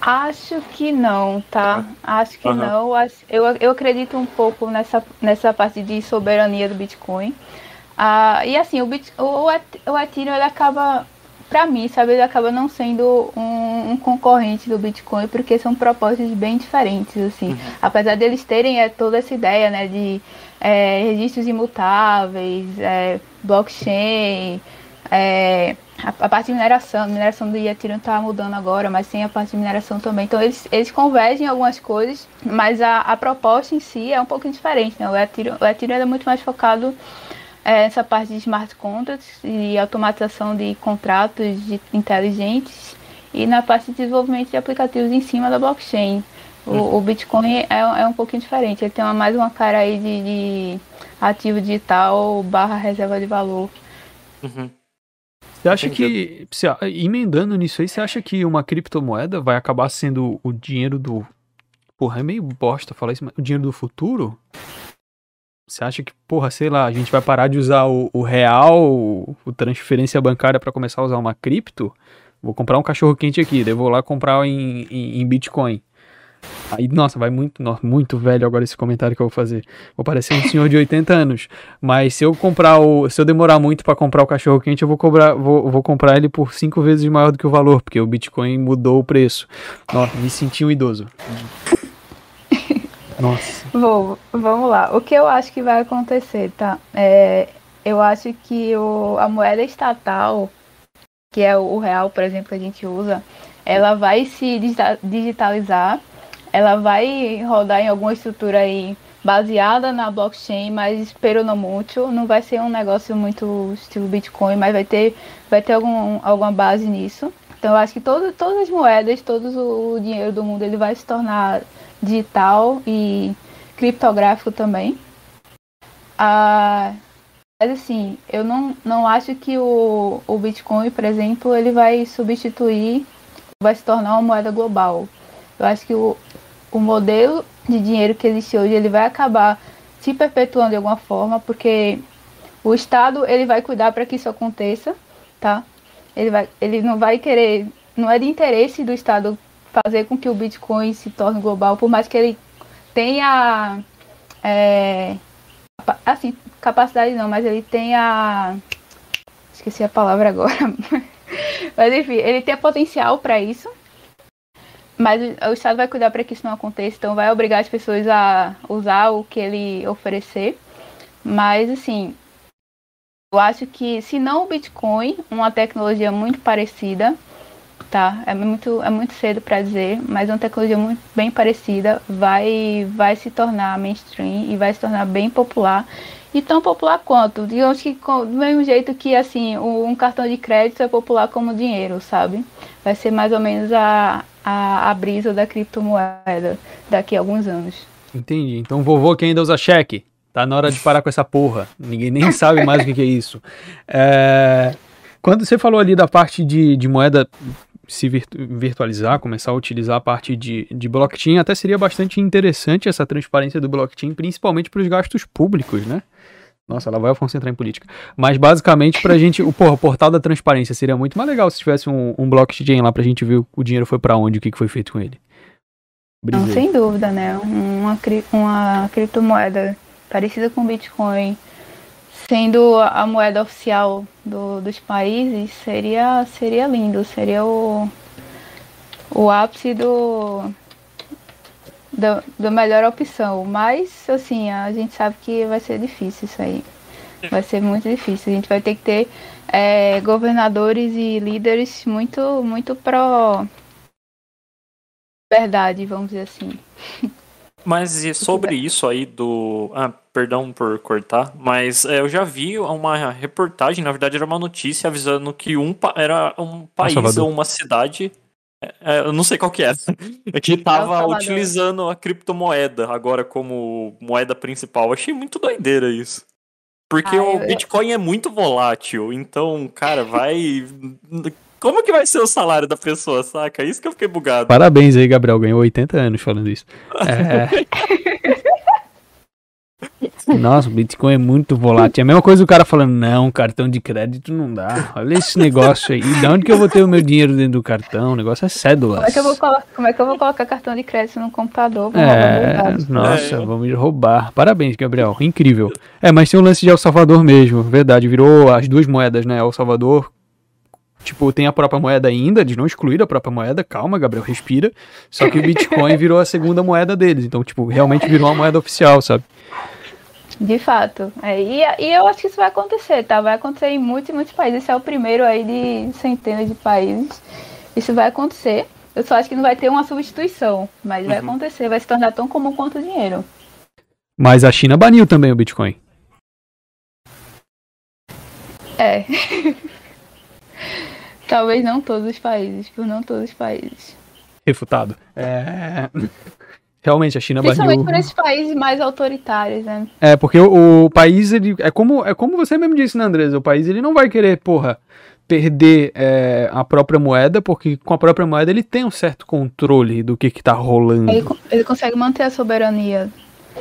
Acho que não, tá? Acho que uhum. não. Eu, eu acredito um pouco nessa, nessa parte de soberania do Bitcoin. Ah, e assim, o, Bit, o, o Ethereum ele acaba para mim, sabe, ele acaba não sendo um, um, concorrente do Bitcoin, porque são propostas bem diferentes, assim. Uhum. Apesar deles terem é, toda essa ideia, né, de é, registros imutáveis, é, blockchain, é, a, a, parte de mineração, a mineração do Ethereum está mudando agora, mas tem a parte de mineração também. Então eles, eles convergem em algumas coisas, mas a, a proposta em si é um pouco diferente, né? O Ethereum, o Ethereum é muito mais focado essa parte de smart contracts e automatização de contratos de inteligentes e na parte de desenvolvimento de aplicativos em cima da blockchain. O, uhum. o Bitcoin é, é, um pouquinho diferente, ele tem uma, mais uma cara aí de, de ativo digital barra reserva de valor. Uhum. Você acha Entendi. que, emendando nisso aí, você acha que uma criptomoeda vai acabar sendo o dinheiro do. Porra, é meio bosta falar isso, mas o dinheiro do futuro? Você acha que, porra, sei lá, a gente vai parar de usar o, o real, o, transferência bancária para começar a usar uma cripto? Vou comprar um cachorro quente aqui, daí vou lá comprar em, em, em Bitcoin. Aí, nossa, vai muito, nossa, muito velho agora esse comentário que eu vou fazer. Vou parecer um senhor de 80 anos. Mas se eu comprar o. Se eu demorar muito para comprar o cachorro quente, eu vou cobrar, vou, vou comprar ele por cinco vezes maior do que o valor, porque o Bitcoin mudou o preço. Nossa, me senti um idoso. Nossa. Vou, vamos lá. O que eu acho que vai acontecer, tá? É, eu acho que o, a moeda estatal, que é o real, por exemplo, que a gente usa, ela vai se digitalizar ela vai rodar em alguma estrutura aí baseada na blockchain, mas muito. Não vai ser um negócio muito estilo Bitcoin, mas vai ter, vai ter algum, alguma base nisso. Então eu acho que todo, todas as moedas, todo o dinheiro do mundo, ele vai se tornar digital e criptográfico também. Ah, mas assim, eu não, não acho que o, o Bitcoin, por exemplo, ele vai substituir, vai se tornar uma moeda global. Eu acho que o, o modelo de dinheiro que existe hoje ele vai acabar se perpetuando de alguma forma, porque o Estado ele vai cuidar para que isso aconteça, tá? Ele, vai, ele não vai querer, não é de interesse do Estado fazer com que o Bitcoin se torne global, por mais que ele tenha, é, assim, capacidade não, mas ele tenha, esqueci a palavra agora, mas enfim, ele tem potencial para isso, mas o Estado vai cuidar para que isso não aconteça, então vai obrigar as pessoas a usar o que ele oferecer. Mas, assim, eu acho que, se não o Bitcoin, uma tecnologia muito parecida, tá? É muito, é muito cedo para dizer, mas uma tecnologia muito bem parecida vai, vai se tornar mainstream e vai se tornar bem popular. E tão popular quanto? Digamos que do mesmo jeito que assim um cartão de crédito é popular como dinheiro, sabe? Vai ser mais ou menos a, a, a brisa da criptomoeda daqui a alguns anos. Entendi. Então vovô que ainda usa cheque. Tá na hora de parar com essa porra. Ninguém nem sabe mais o que, que é isso. É... Quando você falou ali da parte de, de moeda se virtu virtualizar, começar a utilizar a parte de, de blockchain, até seria bastante interessante essa transparência do blockchain, principalmente para os gastos públicos, né? Nossa, ela vai Afonso entrar em política. Mas basicamente pra gente, o, porra, o portal da transparência seria muito mais legal se tivesse um, um blockchain lá pra gente ver o dinheiro foi para onde, o que, que foi feito com ele. Não, sem dúvida, né? Uma, uma criptomoeda parecida com Bitcoin, sendo a moeda oficial do, dos países, seria, seria lindo, seria o, o ápice do, da, da melhor opção. Mas, assim, a gente sabe que vai ser difícil isso aí. Vai ser muito difícil. A gente vai ter que ter é, governadores e líderes muito, muito pró verdade, vamos dizer assim. Mas e sobre isso aí do. Ah, perdão por cortar, mas é, eu já vi uma reportagem, na verdade era uma notícia avisando que um era um país ou uma cidade é, eu não sei qual que é. É que tava utilizando a criptomoeda agora como moeda principal. Achei muito doideira isso. Porque ah, o eu... Bitcoin é muito volátil, então, cara, vai. Como que vai ser o salário da pessoa, saca? Isso que eu fiquei bugado. Parabéns aí, Gabriel. Ganhou 80 anos falando isso. É. Nossa, o Bitcoin é muito volátil. É a mesma coisa o cara falando, não, cartão de crédito não dá. Olha esse negócio aí. De onde que eu vou ter o meu dinheiro dentro do cartão? O negócio é cédula. Como é que eu vou, como é que eu vou colocar cartão de crédito no computador? É, nossa, é. vamos roubar. Parabéns, Gabriel. Incrível. É, mas tem um lance de El Salvador mesmo. Verdade, virou as duas moedas, né? El Salvador Tipo, tem a própria moeda ainda, eles não excluíram a própria moeda, calma, Gabriel, respira. Só que o Bitcoin virou a segunda moeda deles. Então, tipo, realmente virou uma moeda oficial, sabe? De fato. É, e, e eu acho que isso vai acontecer, tá? Vai acontecer em muitos e muitos países. Esse é o primeiro aí de centenas de países. Isso vai acontecer. Eu só acho que não vai ter uma substituição, mas uhum. vai acontecer, vai se tornar tão comum quanto o dinheiro. Mas a China baniu também o Bitcoin. É. Talvez não todos os países, por não todos os países. Refutado. É. Realmente, a China Principalmente baniu... por esses países mais autoritários, né? É, porque o, o, país, ele. É como, é como você mesmo disse, né, Andresa? O país ele não vai querer, porra, perder é, a própria moeda, porque com a própria moeda ele tem um certo controle do que, que tá rolando. Ele, ele consegue manter a soberania.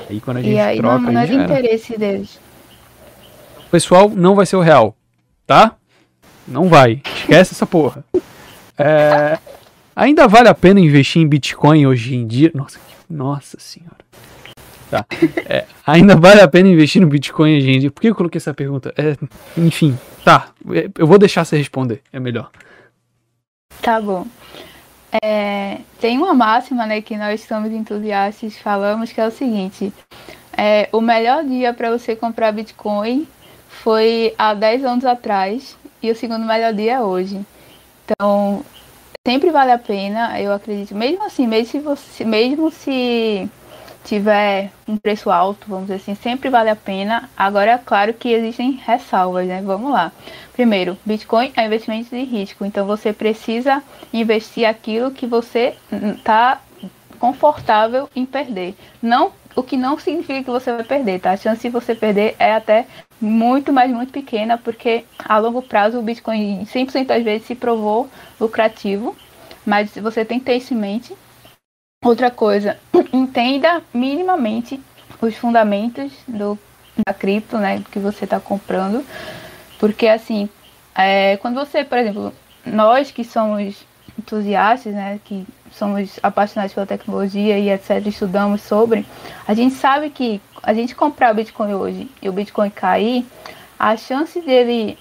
Aí quando a gente E aí troca, não, não é de interesse deles. Pessoal, não vai ser o real, tá? Não vai. Esquece essa porra. É, ainda vale a pena investir em Bitcoin hoje em dia? Nossa, nossa senhora. Tá. É, ainda vale a pena investir no Bitcoin hoje em dia? Por que eu coloquei essa pergunta? É, enfim, tá. É, Eu vou deixar você responder. É melhor. Tá bom. É, tem uma máxima, né, que nós somos entusiastas falamos, que é o seguinte: é, o melhor dia para você comprar Bitcoin foi há 10 anos atrás e o segundo melhor dia é hoje. Então, sempre vale a pena, eu acredito. Mesmo assim, mesmo se você, mesmo se tiver um preço alto, vamos dizer assim, sempre vale a pena. Agora, é claro que existem ressalvas, né? Vamos lá. Primeiro, Bitcoin é investimento de risco, então você precisa investir aquilo que você está confortável em perder. Não, o que não significa que você vai perder, tá? A chance de você perder é até muito, mas muito pequena, porque a longo prazo o Bitcoin 100% das vezes se provou lucrativo, mas você tem que ter isso em mente. Outra coisa, entenda minimamente os fundamentos do, da cripto, né, que você está comprando, porque assim, é, quando você, por exemplo, nós que somos entusiastas, né, que somos apaixonados pela tecnologia e etc, estudamos sobre, a gente sabe que a gente comprar o Bitcoin hoje e o Bitcoin cair, a chance dele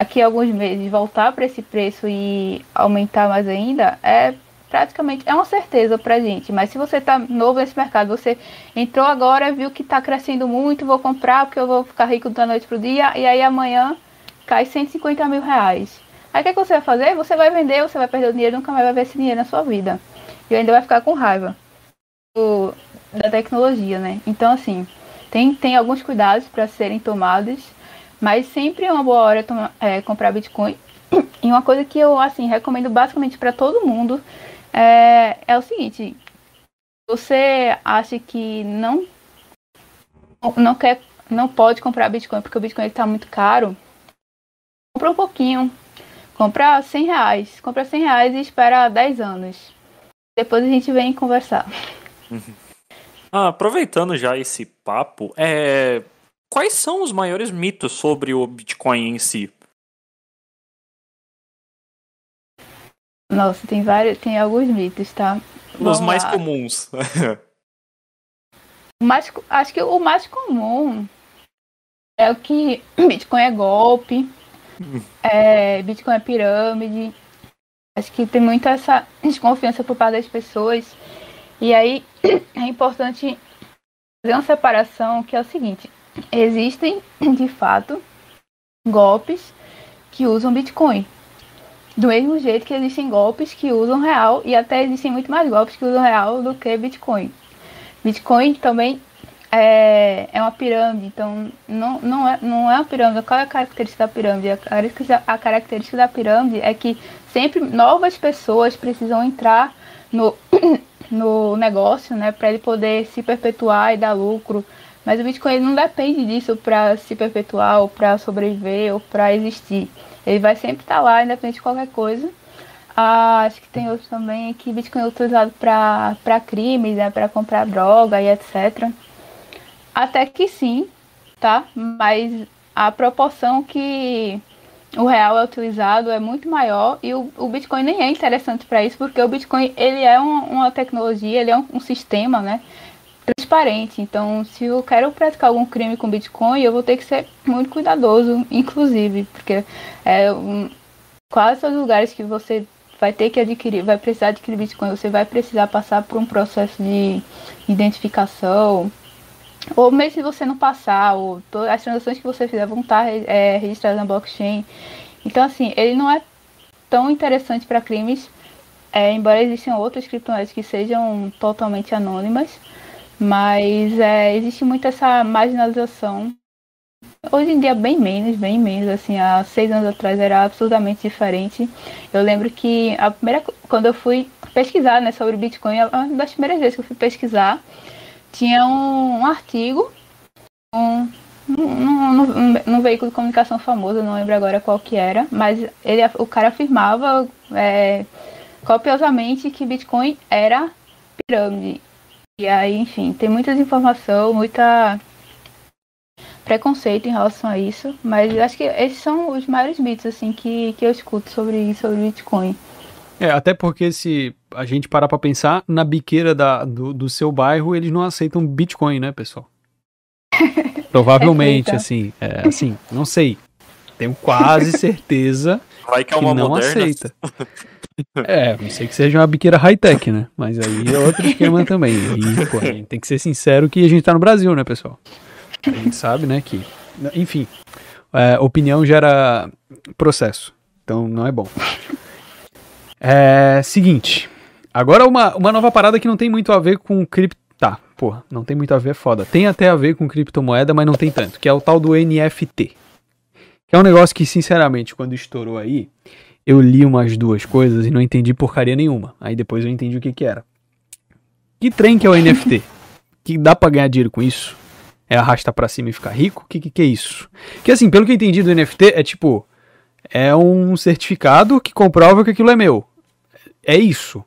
daqui a alguns meses voltar para esse preço e aumentar mais ainda é praticamente é uma certeza pra gente. Mas se você tá novo nesse mercado, você entrou agora, viu que tá crescendo muito, vou comprar porque eu vou ficar rico da noite pro dia, e aí amanhã cai 150 mil reais. Aí o que, que você vai fazer? Você vai vender, você vai perder o dinheiro, nunca mais vai ver esse dinheiro na sua vida. E ainda vai ficar com raiva do- da tecnologia, né? Então, assim, tem, tem alguns cuidados para serem tomados, mas sempre é uma boa hora é, comprar Bitcoin. E uma coisa que eu, assim, recomendo basicamente para todo mundo é, é o seguinte: você acha que não não quer, não pode comprar Bitcoin porque o Bitcoin está muito caro? Compra um pouquinho, compra 100 reais, compra 100 reais e espera 10 anos. Depois a gente vem conversar. Ah, aproveitando já esse papo, é... quais são os maiores mitos sobre o Bitcoin em si? Nossa, tem vários, tem alguns mitos, tá? Os Vamos mais lá. comuns. Mais, acho que o mais comum é o que Bitcoin é golpe, é, Bitcoin é pirâmide. Acho que tem muita essa desconfiança por parte das pessoas. E aí é importante fazer uma separação que é o seguinte: existem de fato golpes que usam Bitcoin. Do mesmo jeito que existem golpes que usam real e até existem muito mais golpes que usam real do que Bitcoin. Bitcoin também é, é uma pirâmide, então não, não, é, não é uma pirâmide. Qual é a característica da pirâmide? A característica, da pirâmide é que sempre novas pessoas precisam entrar no, no negócio, né, para ele poder se perpetuar e dar lucro. Mas o Bitcoin ele não depende disso para se perpetuar, ou para sobreviver, ou para existir. Ele vai sempre estar lá, independente de qualquer coisa. Ah, acho que tem outros também que Bitcoin é utilizado para crimes, né, para comprar droga e etc. Até que sim, tá? Mas a proporção que o real é utilizado é muito maior e o, o Bitcoin nem é interessante para isso, porque o Bitcoin ele é um- uma tecnologia, ele é um, um sistema, né? Transparente. Então, se eu quero praticar algum crime com Bitcoin, eu vou ter que ser muito cuidadoso, inclusive, porque é um, quase os lugares que você vai ter que adquirir, vai precisar adquirir Bitcoin, você vai precisar passar por um processo de identificação, ou mesmo se você não passar, ou as transações que você fizer vão estar é, registradas na blockchain. Então, assim, ele não é tão interessante para crimes, é, embora existam outras criptomoedas que sejam totalmente anônimas, mas é, existe muito essa marginalização. Hoje em dia, bem menos, bem menos. Assim, há seis anos atrás era absurdamente diferente. Eu lembro que a primeira, quando eu fui pesquisar né, sobre Bitcoin, uma das primeiras vezes que eu fui pesquisar, tinha um, um artigo um, num, veículo de comunicação famoso, não lembro agora qual que era, mas ele, o cara afirmava é, copiosamente que Bitcoin era pirâmide. E aí, enfim, tem muita desinformação, muita preconceito em relação a isso, mas acho que esses são os maiores mitos assim que, que eu escuto sobre sobre Bitcoin. É, até porque se a gente parar pra pensar, na biqueira da, do, do seu bairro, eles não aceitam Bitcoin, né, pessoal? Provavelmente, assim, é, assim, não sei. Tenho quase certeza Vai que é uma que não moderna. aceita. É, não sei que seja uma biqueira high-tech, né? Mas aí é outro esquema também. E, pô, a gente tem que ser sincero que a gente tá no Brasil, né, pessoal? A gente sabe, né, que... Enfim, é, opinião gera processo. Então não é bom. É, seguinte. Agora uma, uma nova parada que não tem muito a ver com cripto... Tá, porra, não tem muito a ver, é foda. Tem até a ver com criptomoeda, mas não tem tanto. Que é o tal do NFT. Que é um negócio que, sinceramente, quando estourou aí, eu li umas duas coisas e não entendi porcaria nenhuma. Aí depois eu entendi o que que era. Que trem que é o NFT? Que dá pra ganhar dinheiro com isso? É arrastar pra cima e ficar rico? Que, que que é isso? Que assim, pelo que eu entendi do NFT, é tipo... É um certificado que comprova que aquilo é meu. É isso.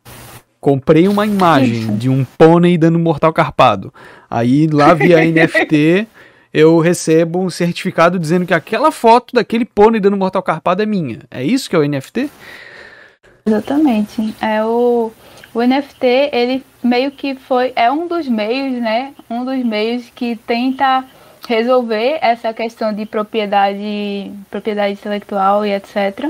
Comprei uma imagem de um pônei dando mortal carpado. Aí lá via NFT eu recebo um certificado dizendo que aquela foto daquele pônei dando mortal carpado é minha. É isso que é o NFT? Exatamente. É o, o NFT, ele meio que foi, é um dos meios, né? Um dos meios que tenta resolver essa questão de propriedade, propriedade intelectual e etc.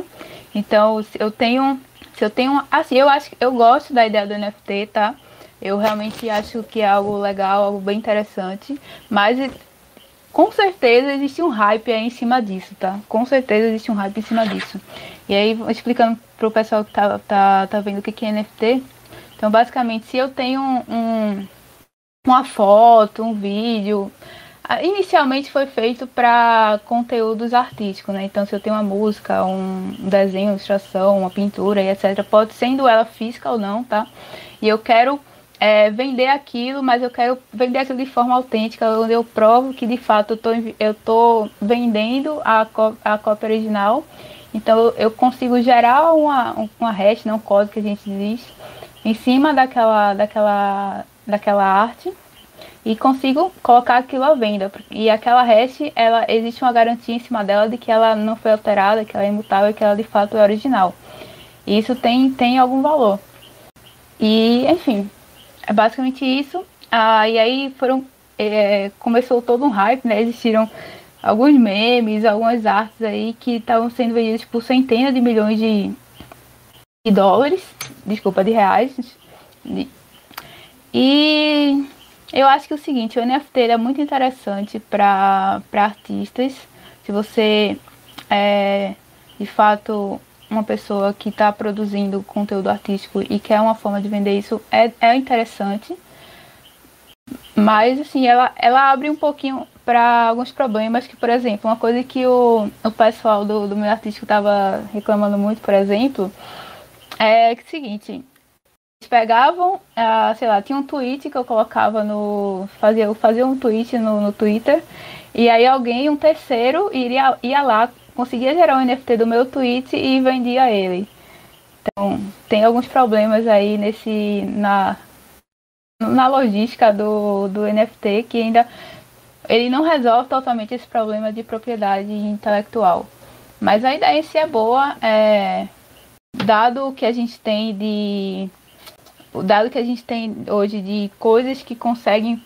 Então, eu tenho, se eu tenho, assim, eu acho, eu gosto da ideia do NFT, tá? Eu realmente acho que é algo legal, algo bem interessante, mas com certeza existe um hype aí em cima disso, tá? Com certeza existe um hype em cima disso. E aí, explicando pro pessoal que tá, tá, tá vendo o que que é NFT, então basicamente se eu tenho um, uma foto, um vídeo, inicialmente foi feito para conteúdos artísticos, né? Então se eu tenho uma música, um desenho, uma ilustração, uma pintura e etc, pode sendo ela física ou não, tá? E eu quero é, vender aquilo, mas eu quero vender aquilo de forma autêntica, onde eu provo que de fato eu tô, eu tô vendendo a, a cópia original. Então eu- consigo gerar uma, um- uma hash, não um código que a gente diz, em cima daquela, daquela, daquela arte e consigo colocar aquilo à venda. E aquela hash, ela existe uma garantia em cima dela de que ela não foi alterada, que ela é imutável, que ela de fato é original. E isso tem, tem algum valor. E, enfim, é basicamente isso. Ah, e aí foram. é, começou todo um hype, né? Existiram alguns memes, algumas artes aí que estavam sendo vendidas por centenas de milhões de, de dólares, desculpa, de reais. De- E eu acho que é o seguinte, o NFT é muito interessante para artistas. Se você é de fato uma pessoa que está produzindo conteúdo artístico e quer uma forma de vender isso, é, é interessante. Mas assim, ela, ela abre um pouquinho para alguns problemas que, por exemplo, uma coisa que o, o pessoal do, do meio artístico estava reclamando muito, por exemplo, é que é o seguinte, pegavam, ah, sei lá, tinha um tweet que eu colocava no. Fazia, eu fazia um tweet no, no Twitter, e aí alguém, um terceiro, iria, ia lá, conseguia gerar um NFT do meu tweet e vendia ele. Então, tem alguns problemas aí nesse. na, na logística do, do NFT que ainda. Ele não resolve totalmente esse problema de propriedade intelectual. Mas a ideia em si é boa, é, dado o que a gente tem de o dado que a gente tem hoje de coisas que conseguem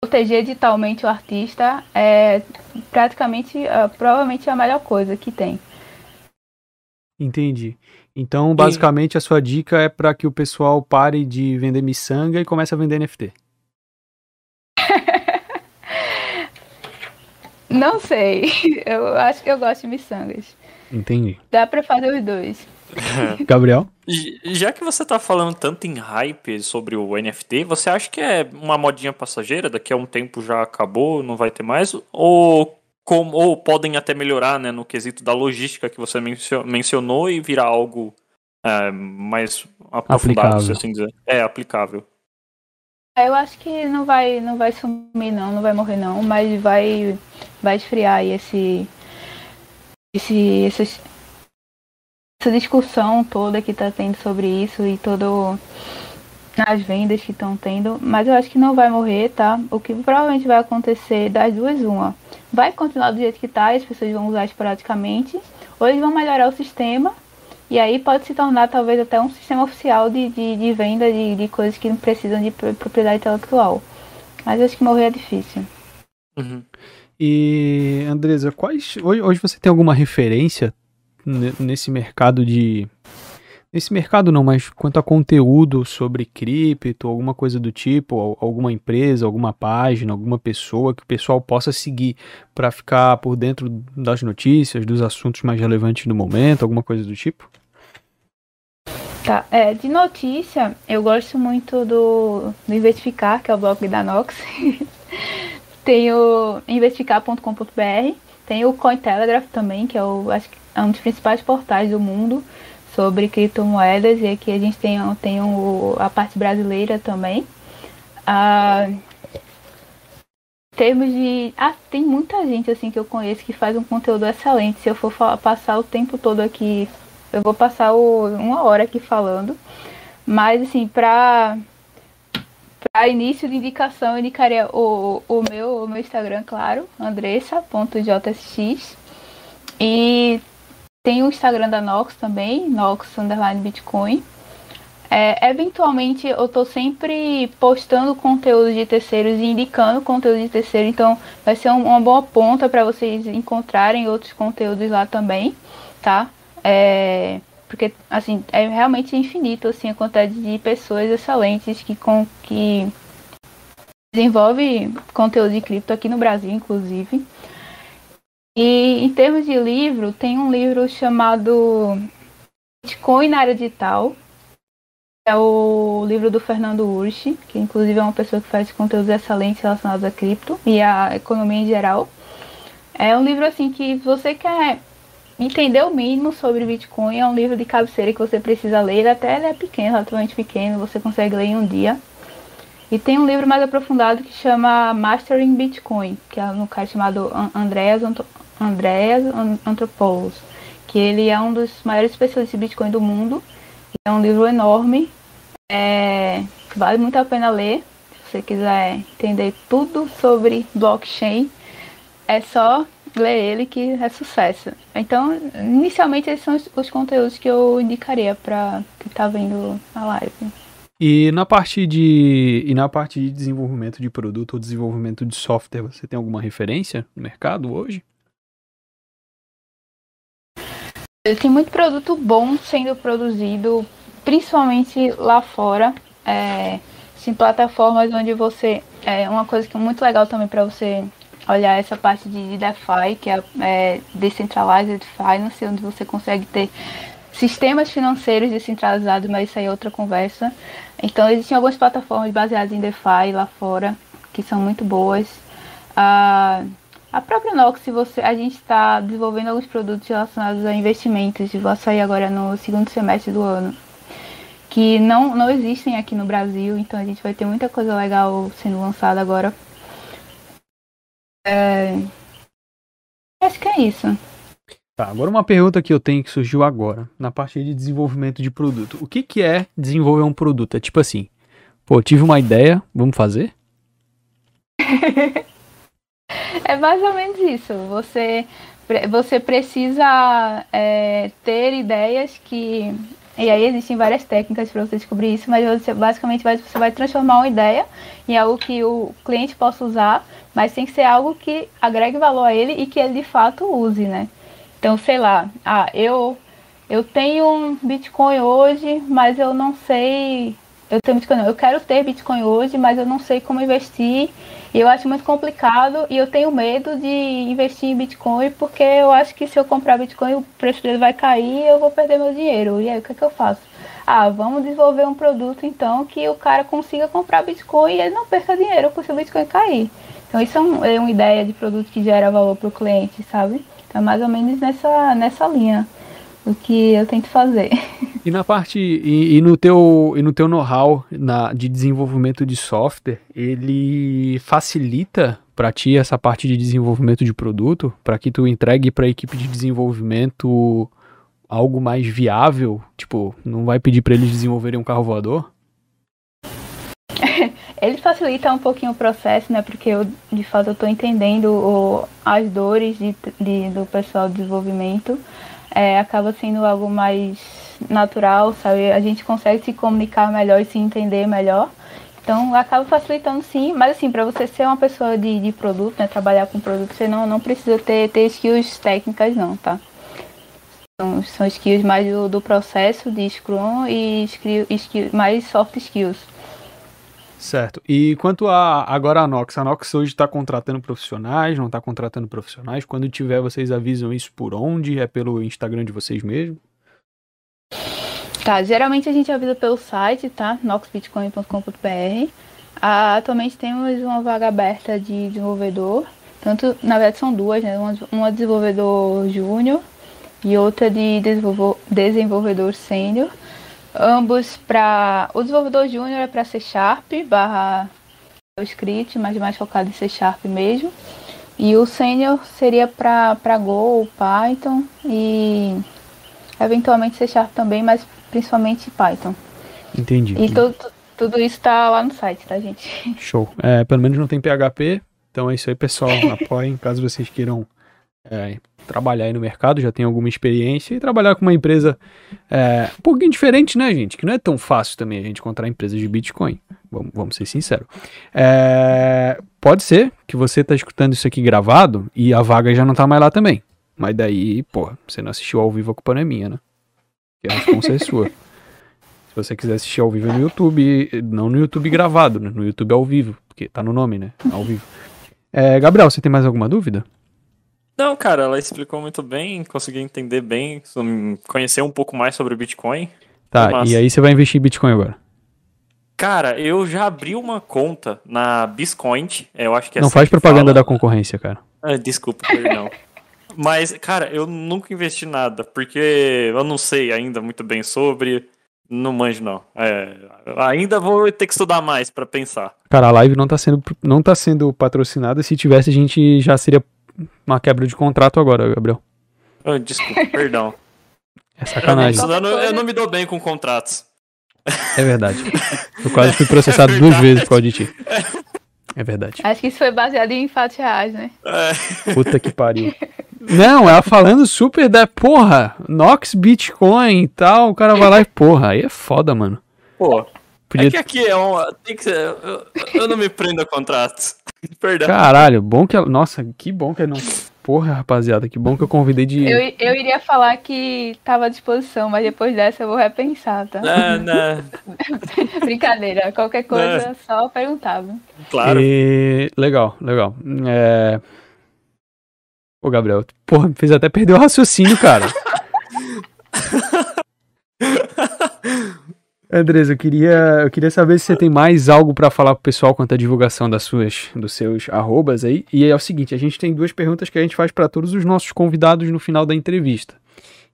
proteger digitalmente o artista é praticamente, uh, provavelmente a melhor coisa que tem. Entendi. Então, basicamente, a sua dica é para que o pessoal pare de vender miçanga e comece a vender NFT. Não sei, eu acho que eu gosto de miçangas. Entendi. Dá pra fazer os dois. Gabriel? Já que você tá falando tanto em hype sobre o NFT, você acha que é uma modinha passageira? Daqui a um tempo já acabou, não vai ter mais? Ou, como, ou podem até melhorar né, no quesito da logística que você mencio- mencionou e virar algo é, mais aprofundado, Aplicável. se assim dizer? É, aplicável. Eu acho que não vai, não vai sumir não, não vai morrer não, mas vai, vai esfriar aí esse, esse, esses- essa discussão toda que tá tendo sobre isso e todo nas vendas que estão tendo, mas eu acho que não vai morrer, tá? O que provavelmente vai acontecer das duas, uma. Vai continuar do jeito que tá, as pessoas vão usar esporadicamente, ou eles vão melhorar o sistema, e aí pode se tornar talvez até um sistema oficial de, de, de venda de, de coisas que não precisam de propriedade intelectual. Mas eu acho que morrer é difícil. Uhum. E, Andresa, quais. Hoje você tem alguma referência nesse mercado de Nesse mercado não, mas quanto a conteúdo sobre cripto, alguma coisa do tipo, alguma empresa, alguma página, alguma pessoa que o pessoal possa seguir para ficar por dentro das notícias, dos assuntos mais relevantes do momento, alguma coisa do tipo? Tá, é, de notícia, eu gosto muito do, do Investificar, que é o blog da Nox. tem o investificar.com.br, tem o Cointelegraph também, que é, o, acho que é um dos principais portais do mundo sobre criptomoedas e aqui a gente tem, tem o, a parte brasileira também. Ah, termos de. Ah, tem muita gente assim que eu conheço que faz um conteúdo excelente. Se eu for passar o tempo todo aqui, eu vou passar o, uma hora aqui falando. Mas assim, para para início de indicação, eu indicaria o, o, meu, o meu Instagram, claro, andressa.jsx. E tem o Instagram da Nox também, Nox Underline Bitcoin. É, eventualmente eu estou sempre postando conteúdo de terceiros e indicando conteúdo de terceiro, então vai ser um, uma boa ponta para vocês encontrarem outros conteúdos lá também, tá? É, porque assim é realmente infinito assim a quantidade de pessoas excelentes que com que desenvolve conteúdo de cripto aqui no Brasil, inclusive. E em termos de livro, tem um livro chamado Bitcoin na área digital. É o livro do Fernando Urch, que inclusive é uma pessoa que faz conteúdos excelentes relacionados a cripto e a economia em geral. É um livro assim que você quer entender o mínimo sobre Bitcoin, é um livro de cabeceira que você precisa ler, até ele é pequeno, relativamente pequeno, você consegue ler em um dia. E tem um livro mais aprofundado que chama Mastering Bitcoin, que é um cara chamado Andreas Andreas Antropoulos, que ele é um dos maiores especialistas de Bitcoin do mundo. É um livro enorme, é, vale muito a pena ler. Se você quiser entender tudo sobre blockchain, é só ler ele que é sucesso. Então, inicialmente esses são os, os conteúdos que eu indicaria para quem está vendo a live. E na parte de e na parte de desenvolvimento de produto ou desenvolvimento de software, você tem alguma referência no mercado hoje? Tem muito produto bom sendo produzido, principalmente lá fora. É, em plataformas onde você. É uma coisa que é muito legal também para você olhar essa parte de DeFi, que é, é Decentralized Finance, onde você consegue ter sistemas financeiros descentralizados, mas isso aí é outra conversa. Então existem algumas plataformas baseadas em DeFi lá fora que são muito boas. Ah, a própria Nox, você, a gente está desenvolvendo alguns produtos relacionados a investimentos, vai sair agora no segundo semestre do ano, que não, não existem aqui no Brasil, então a gente vai ter muita coisa legal sendo lançada agora. É... Acho que é isso. Tá, agora uma pergunta que eu tenho que surgiu agora, na parte de desenvolvimento de produto. O que, que é desenvolver um produto? É tipo assim, pô, tive uma ideia, vamos fazer? É mais ou menos isso. Você, você precisa é, ter ideias que. E aí existem várias técnicas para você descobrir isso, mas você, basicamente vai, você vai transformar uma ideia em algo que o cliente possa usar, mas tem que ser algo que agregue valor a ele e que ele de fato use, né? Então, sei lá, ah, eu, eu tenho um Bitcoin hoje, mas eu não sei. Eu tenho Bitcoin, não, eu quero ter Bitcoin hoje, mas eu não sei como investir e eu acho muito complicado e eu tenho medo de investir em Bitcoin porque eu acho que se eu comprar Bitcoin o preço dele vai cair e eu vou perder meu dinheiro. E aí o que, é que eu faço? Ah, vamos desenvolver um produto então que o cara consiga comprar Bitcoin e ele não perca dinheiro se o Bitcoin cair. Então isso é, um, é uma ideia de produto que gera valor para o cliente, sabe? Então é mais ou menos nessa, nessa linha o que eu tento fazer. E na parte e, e no teu e no teu know-how de desenvolvimento de software, ele facilita para ti essa parte de desenvolvimento de produto, para que tu entregue para a equipe de desenvolvimento algo mais viável, tipo, não vai pedir para eles desenvolverem um carro voador? ele facilita um pouquinho o processo, né? Porque eu, de fato, eu tô entendendo o, as dores de, de, do pessoal de desenvolvimento. É, acaba sendo algo mais natural, sabe? A gente consegue se comunicar melhor e se entender melhor. Então, acaba facilitando sim, mas assim, para você ser uma pessoa de, de produto, né, trabalhar com produto, você não, não precisa ter, ter skills técnicas não, tá? São, são skills mais do, do processo de Scrum e skill, skill, mais soft skills. Certo. E quanto a agora a Nox, a Nox hoje está contratando profissionais, não está contratando profissionais? Quando tiver, vocês avisam isso por onde? É pelo Instagram de vocês mesmo? Tá, geralmente a gente avisa pelo site, tá? noxbitcoin.com.br. Ah, atualmente temos uma vaga aberta de desenvolvedor. Tanto, na verdade são duas, né? Uma, uma desenvolvedor júnior e outra de desenvolvedor, desenvolvedor sênior. Ambos para. O desenvolvedor júnior é para C Sharp barra script, mas mais focado em C Sharp mesmo. E o sênior seria para Go, Python e eventualmente C Sharp também, mas principalmente Python. Entendi. E tudo, tudo isso tá lá no site, tá, gente? Show. É, pelo menos não tem PHP, então é isso aí, pessoal. Apoiem caso vocês queiram é, trabalhar aí no mercado, já tem alguma experiência e trabalhar com uma empresa é, um pouquinho diferente, né, gente? Que não é tão fácil também a gente encontrar empresas de Bitcoin. Vamos, vamos ser sinceros. É, pode ser que você tá escutando isso aqui gravado e a vaga já não tá mais lá também. Mas daí, pô, você não assistiu ao vivo, a culpa não é minha, né? que a resposta é sua. Se você quiser assistir ao vivo no YouTube, não no YouTube gravado, né? No YouTube ao vivo, porque tá no nome, né? Ao vivo. É, Gabriel, você tem mais alguma dúvida? Não, cara, ela explicou muito bem, consegui entender bem, conhecer um pouco mais sobre o Bitcoin. Tá, Mas... e aí você vai investir em Bitcoin agora? Cara, eu já abri uma conta na Biscoint, eu acho que é Não assim faz propaganda fala. da concorrência, cara. Ah, desculpa, perdão. Mas, cara, eu nunca investi nada, porque eu não sei ainda muito bem sobre. Não manjo, não. É, ainda vou ter que estudar mais para pensar. Cara, a live não tá, sendo, não tá sendo patrocinada. Se tivesse, a gente já seria uma quebra de contrato agora, Gabriel. Oh, desculpa, perdão. É sacanagem. Eu não, eu não, me dou bem com contratos. É verdade. Eu quase fui processado é duas vezes por causa de ti. É verdade. Acho que isso foi baseado em fatos reais, né? É. Puta que pariu. Não, ela falando super da porra, Nox Bitcoin e tal, o cara vai lá e porra, aí é foda, mano. Pô. Podia... É que aqui é um. Tem que ser, eu, eu não me prendo a contratos. Perdão. Caralho, bom que. Nossa, que bom que não. Porra, rapaziada, que bom que eu convidei de. Eu, eu iria falar que tava à disposição, mas depois dessa eu vou repensar, tá? Não, não. Brincadeira, qualquer coisa não. só perguntava. Claro. E... Legal, legal. É. Ô, Gabriel, porra, me fez até perder o raciocínio, cara. Andresa, eu queria, eu queria saber se você tem mais algo para falar pro pessoal quanto à divulgação das suas, dos seus arrobas aí. E é o seguinte, a gente tem duas perguntas que a gente faz para todos os nossos convidados no final da entrevista.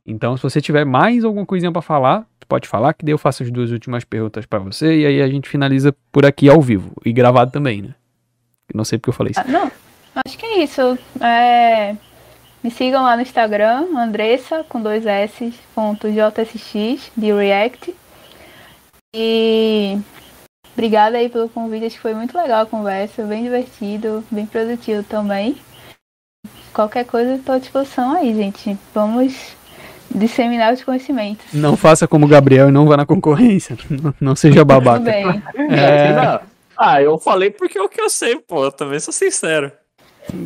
Então, se você tiver mais alguma coisinha para falar, pode falar que daí eu faço as duas últimas perguntas para você e aí a gente finaliza por aqui ao vivo e gravado também, né? Não sei porque eu falei isso. Ah, não, Acho que é isso. É... Me sigam lá no Instagram, Andressa, com dois S, ponto JSX, de React. E obrigada aí pelo convite, acho que foi muito legal a conversa, bem divertido, bem produtivo também. Qualquer coisa, estou à disposição aí, gente. Vamos disseminar os conhecimentos. Não faça como o Gabriel e não vá na concorrência. Não, não seja babaca. Tudo bem. É... Ah, eu falei porque é o que eu sei, pô. Eu também sou sincero.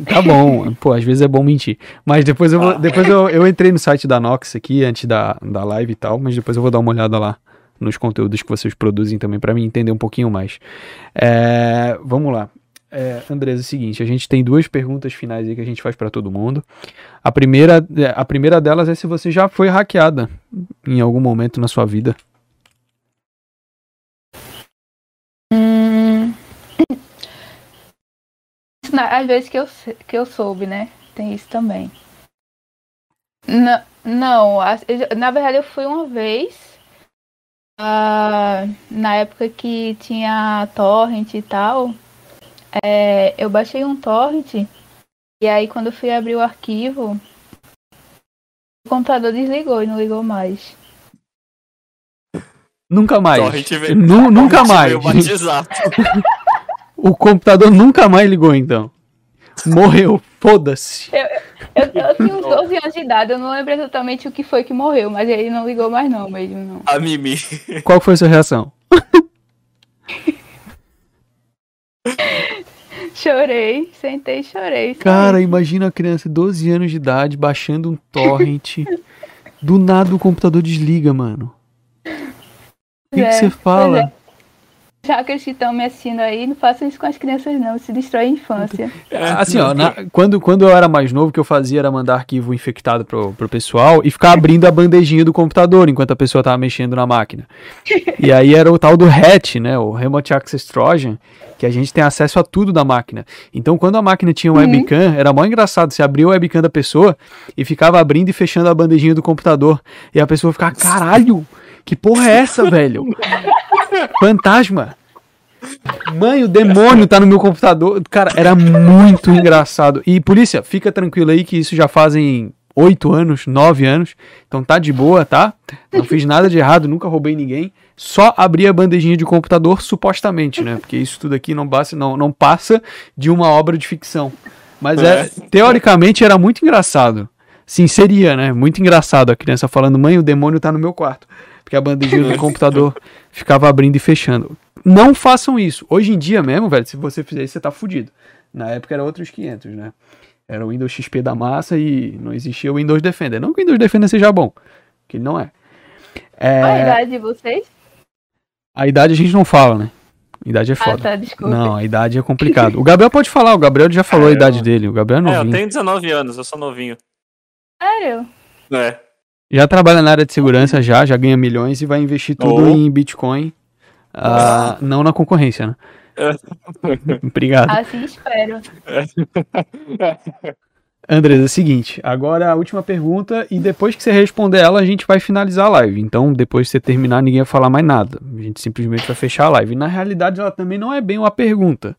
Tá bom, pô, às vezes é bom mentir. Mas depois eu vou, ah. depois eu, eu entrei no site da Nox aqui antes da, da live e tal, mas depois eu vou dar uma olhada lá nos conteúdos que vocês produzem também para mim entender um pouquinho mais. É, vamos lá. É, é o seguinte, a gente tem duas perguntas finais aí que a gente faz para todo mundo. A primeira, é, a primeira delas é se você já foi hackeada em algum momento na sua vida. às vezes que eu, que eu soube, né? Tem isso também. Não, não na verdade eu fui uma vez. Uh, na época que tinha torrent e tal. É, eu baixei um torrent. E aí quando eu fui abrir o arquivo, o computador desligou e não ligou mais. Nunca mais. Veio, nunca mais. O computador nunca mais ligou, então. Morreu, foda-se. Eu, eu, eu tinha uns 12 anos de idade, eu não lembro exatamente o que foi que morreu, mas ele não ligou mais não mesmo, não. A Mimi. Qual foi a sua reação? Chorei, sentei e chorei. Cara, imagina a criança de 12 anos de idade baixando um torrent. Do nada o computador desliga, mano. O que É, que você fala? é. Já que eles estão me assistindo aí, não façam isso com as crianças não, se destrói a infância. Assim, ó, na- quando, quando eu era mais novo, o que eu fazia era mandar arquivo infectado pro, pro pessoal e ficar abrindo a bandejinha do computador enquanto a pessoa tava mexendo na máquina. E aí era o tal do RAT, né? O Remote Access Trojan, que a gente tem acesso a tudo da máquina. Então, quando a máquina tinha um webcam, era mó engraçado. Você abria o webcam da pessoa e ficava abrindo e fechando a bandejinha do computador. E a pessoa ficava, caralho, que porra é essa, velho? Fantasma. Mãe, o demônio tá no meu computador. Cara, era muito engraçado. E polícia, fica tranquilo aí que isso já fazem oito anos, nove anos. Então tá de boa, tá? Não fiz nada de errado, nunca roubei ninguém. Só abri a bandejinha de computador, supostamente, né? Porque isso tudo aqui não passa, não, não passa de uma obra de ficção. Mas é, teoricamente era muito engraçado. Sim, seria, né? Muito engraçado a criança falando, mãe, o demônio tá no meu quarto. Porque a bandejinha do computador ficava abrindo e fechando. Não façam isso. Hoje em dia mesmo, velho, se você fizer isso, você tá fudido. Na época era outros 500, né? Era o Windows XP da massa e não existia o Windows Defender. Não que o Windows Defender seja bom, que ele não é. É, Qual a idade de vocês? a idade a gente não fala, né? A idade é Ah, foda. tá, desculpa. Não, a idade é complicado. O Gabriel pode falar, o Gabriel já falou É, a idade eu- dele. O Gabriel é É, eu novinho. tenho 19 anos, eu sou novinho. Sério? É. Já trabalha na área de segurança, já, já ganha milhões e vai investir tudo Oh. em Bitcoin. ah, não na concorrência, né? Obrigado. Assim espero. Andres, é o seguinte, agora a última pergunta e depois que você responder ela, a gente vai finalizar a live. Então, depois que você terminar, ninguém vai falar mais nada. A gente simplesmente vai fechar a live. E, na realidade, ela também não é bem uma pergunta.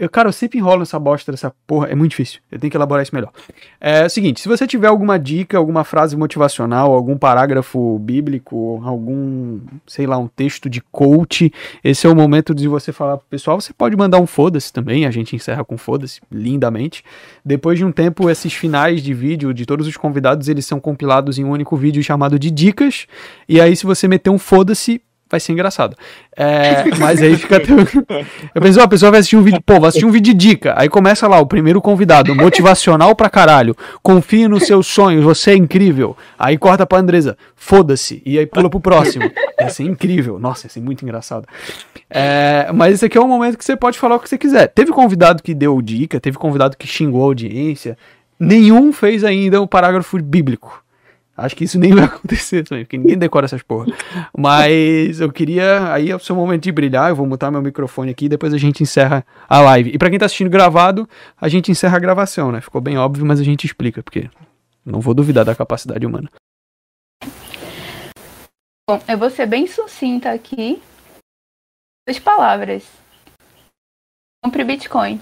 Eu, cara, eu sempre enrolo essa bosta dessa porra. É muito difícil. Eu tenho que elaborar isso melhor. É o seguinte: se você tiver alguma dica, alguma frase motivacional, algum parágrafo bíblico, algum, sei lá, um texto de coach, esse é o momento de você falar pro pessoal. Você pode mandar um foda-se também. A gente encerra com foda-se, lindamente. Depois de um tempo, esses finais de vídeo de todos os convidados, eles são compilados em um único vídeo chamado de dicas. E aí, se você meter um foda-se, vai ser engraçado. É, mas aí fica. Eu penso, a pessoa vai assistir um vídeo, pô, vai assistir um vídeo de dica. Aí começa lá, o primeiro convidado, motivacional pra caralho. Confie nos seus sonhos, você é incrível. Aí corta pra Andresa, foda-se. E aí pula pro próximo. Ia ser incrível. Nossa, ia ser muito engraçado. É, mas esse aqui é um momento que você pode falar o que você quiser. Teve convidado que deu dica, teve convidado que xingou a audiência. Nenhum fez ainda o parágrafo bíblico. Acho que isso nem vai acontecer também, porque ninguém decora essas porra. Mas eu queria. Aí é o seu momento de brilhar. Eu vou mutar meu microfone aqui e depois a gente encerra a live. E pra quem tá assistindo gravado, a gente encerra a gravação, né? Ficou bem óbvio, mas a gente explica, porque não vou duvidar da capacidade humana. Bom, eu vou ser bem sucinta aqui. Duas palavras. Compre Bitcoin.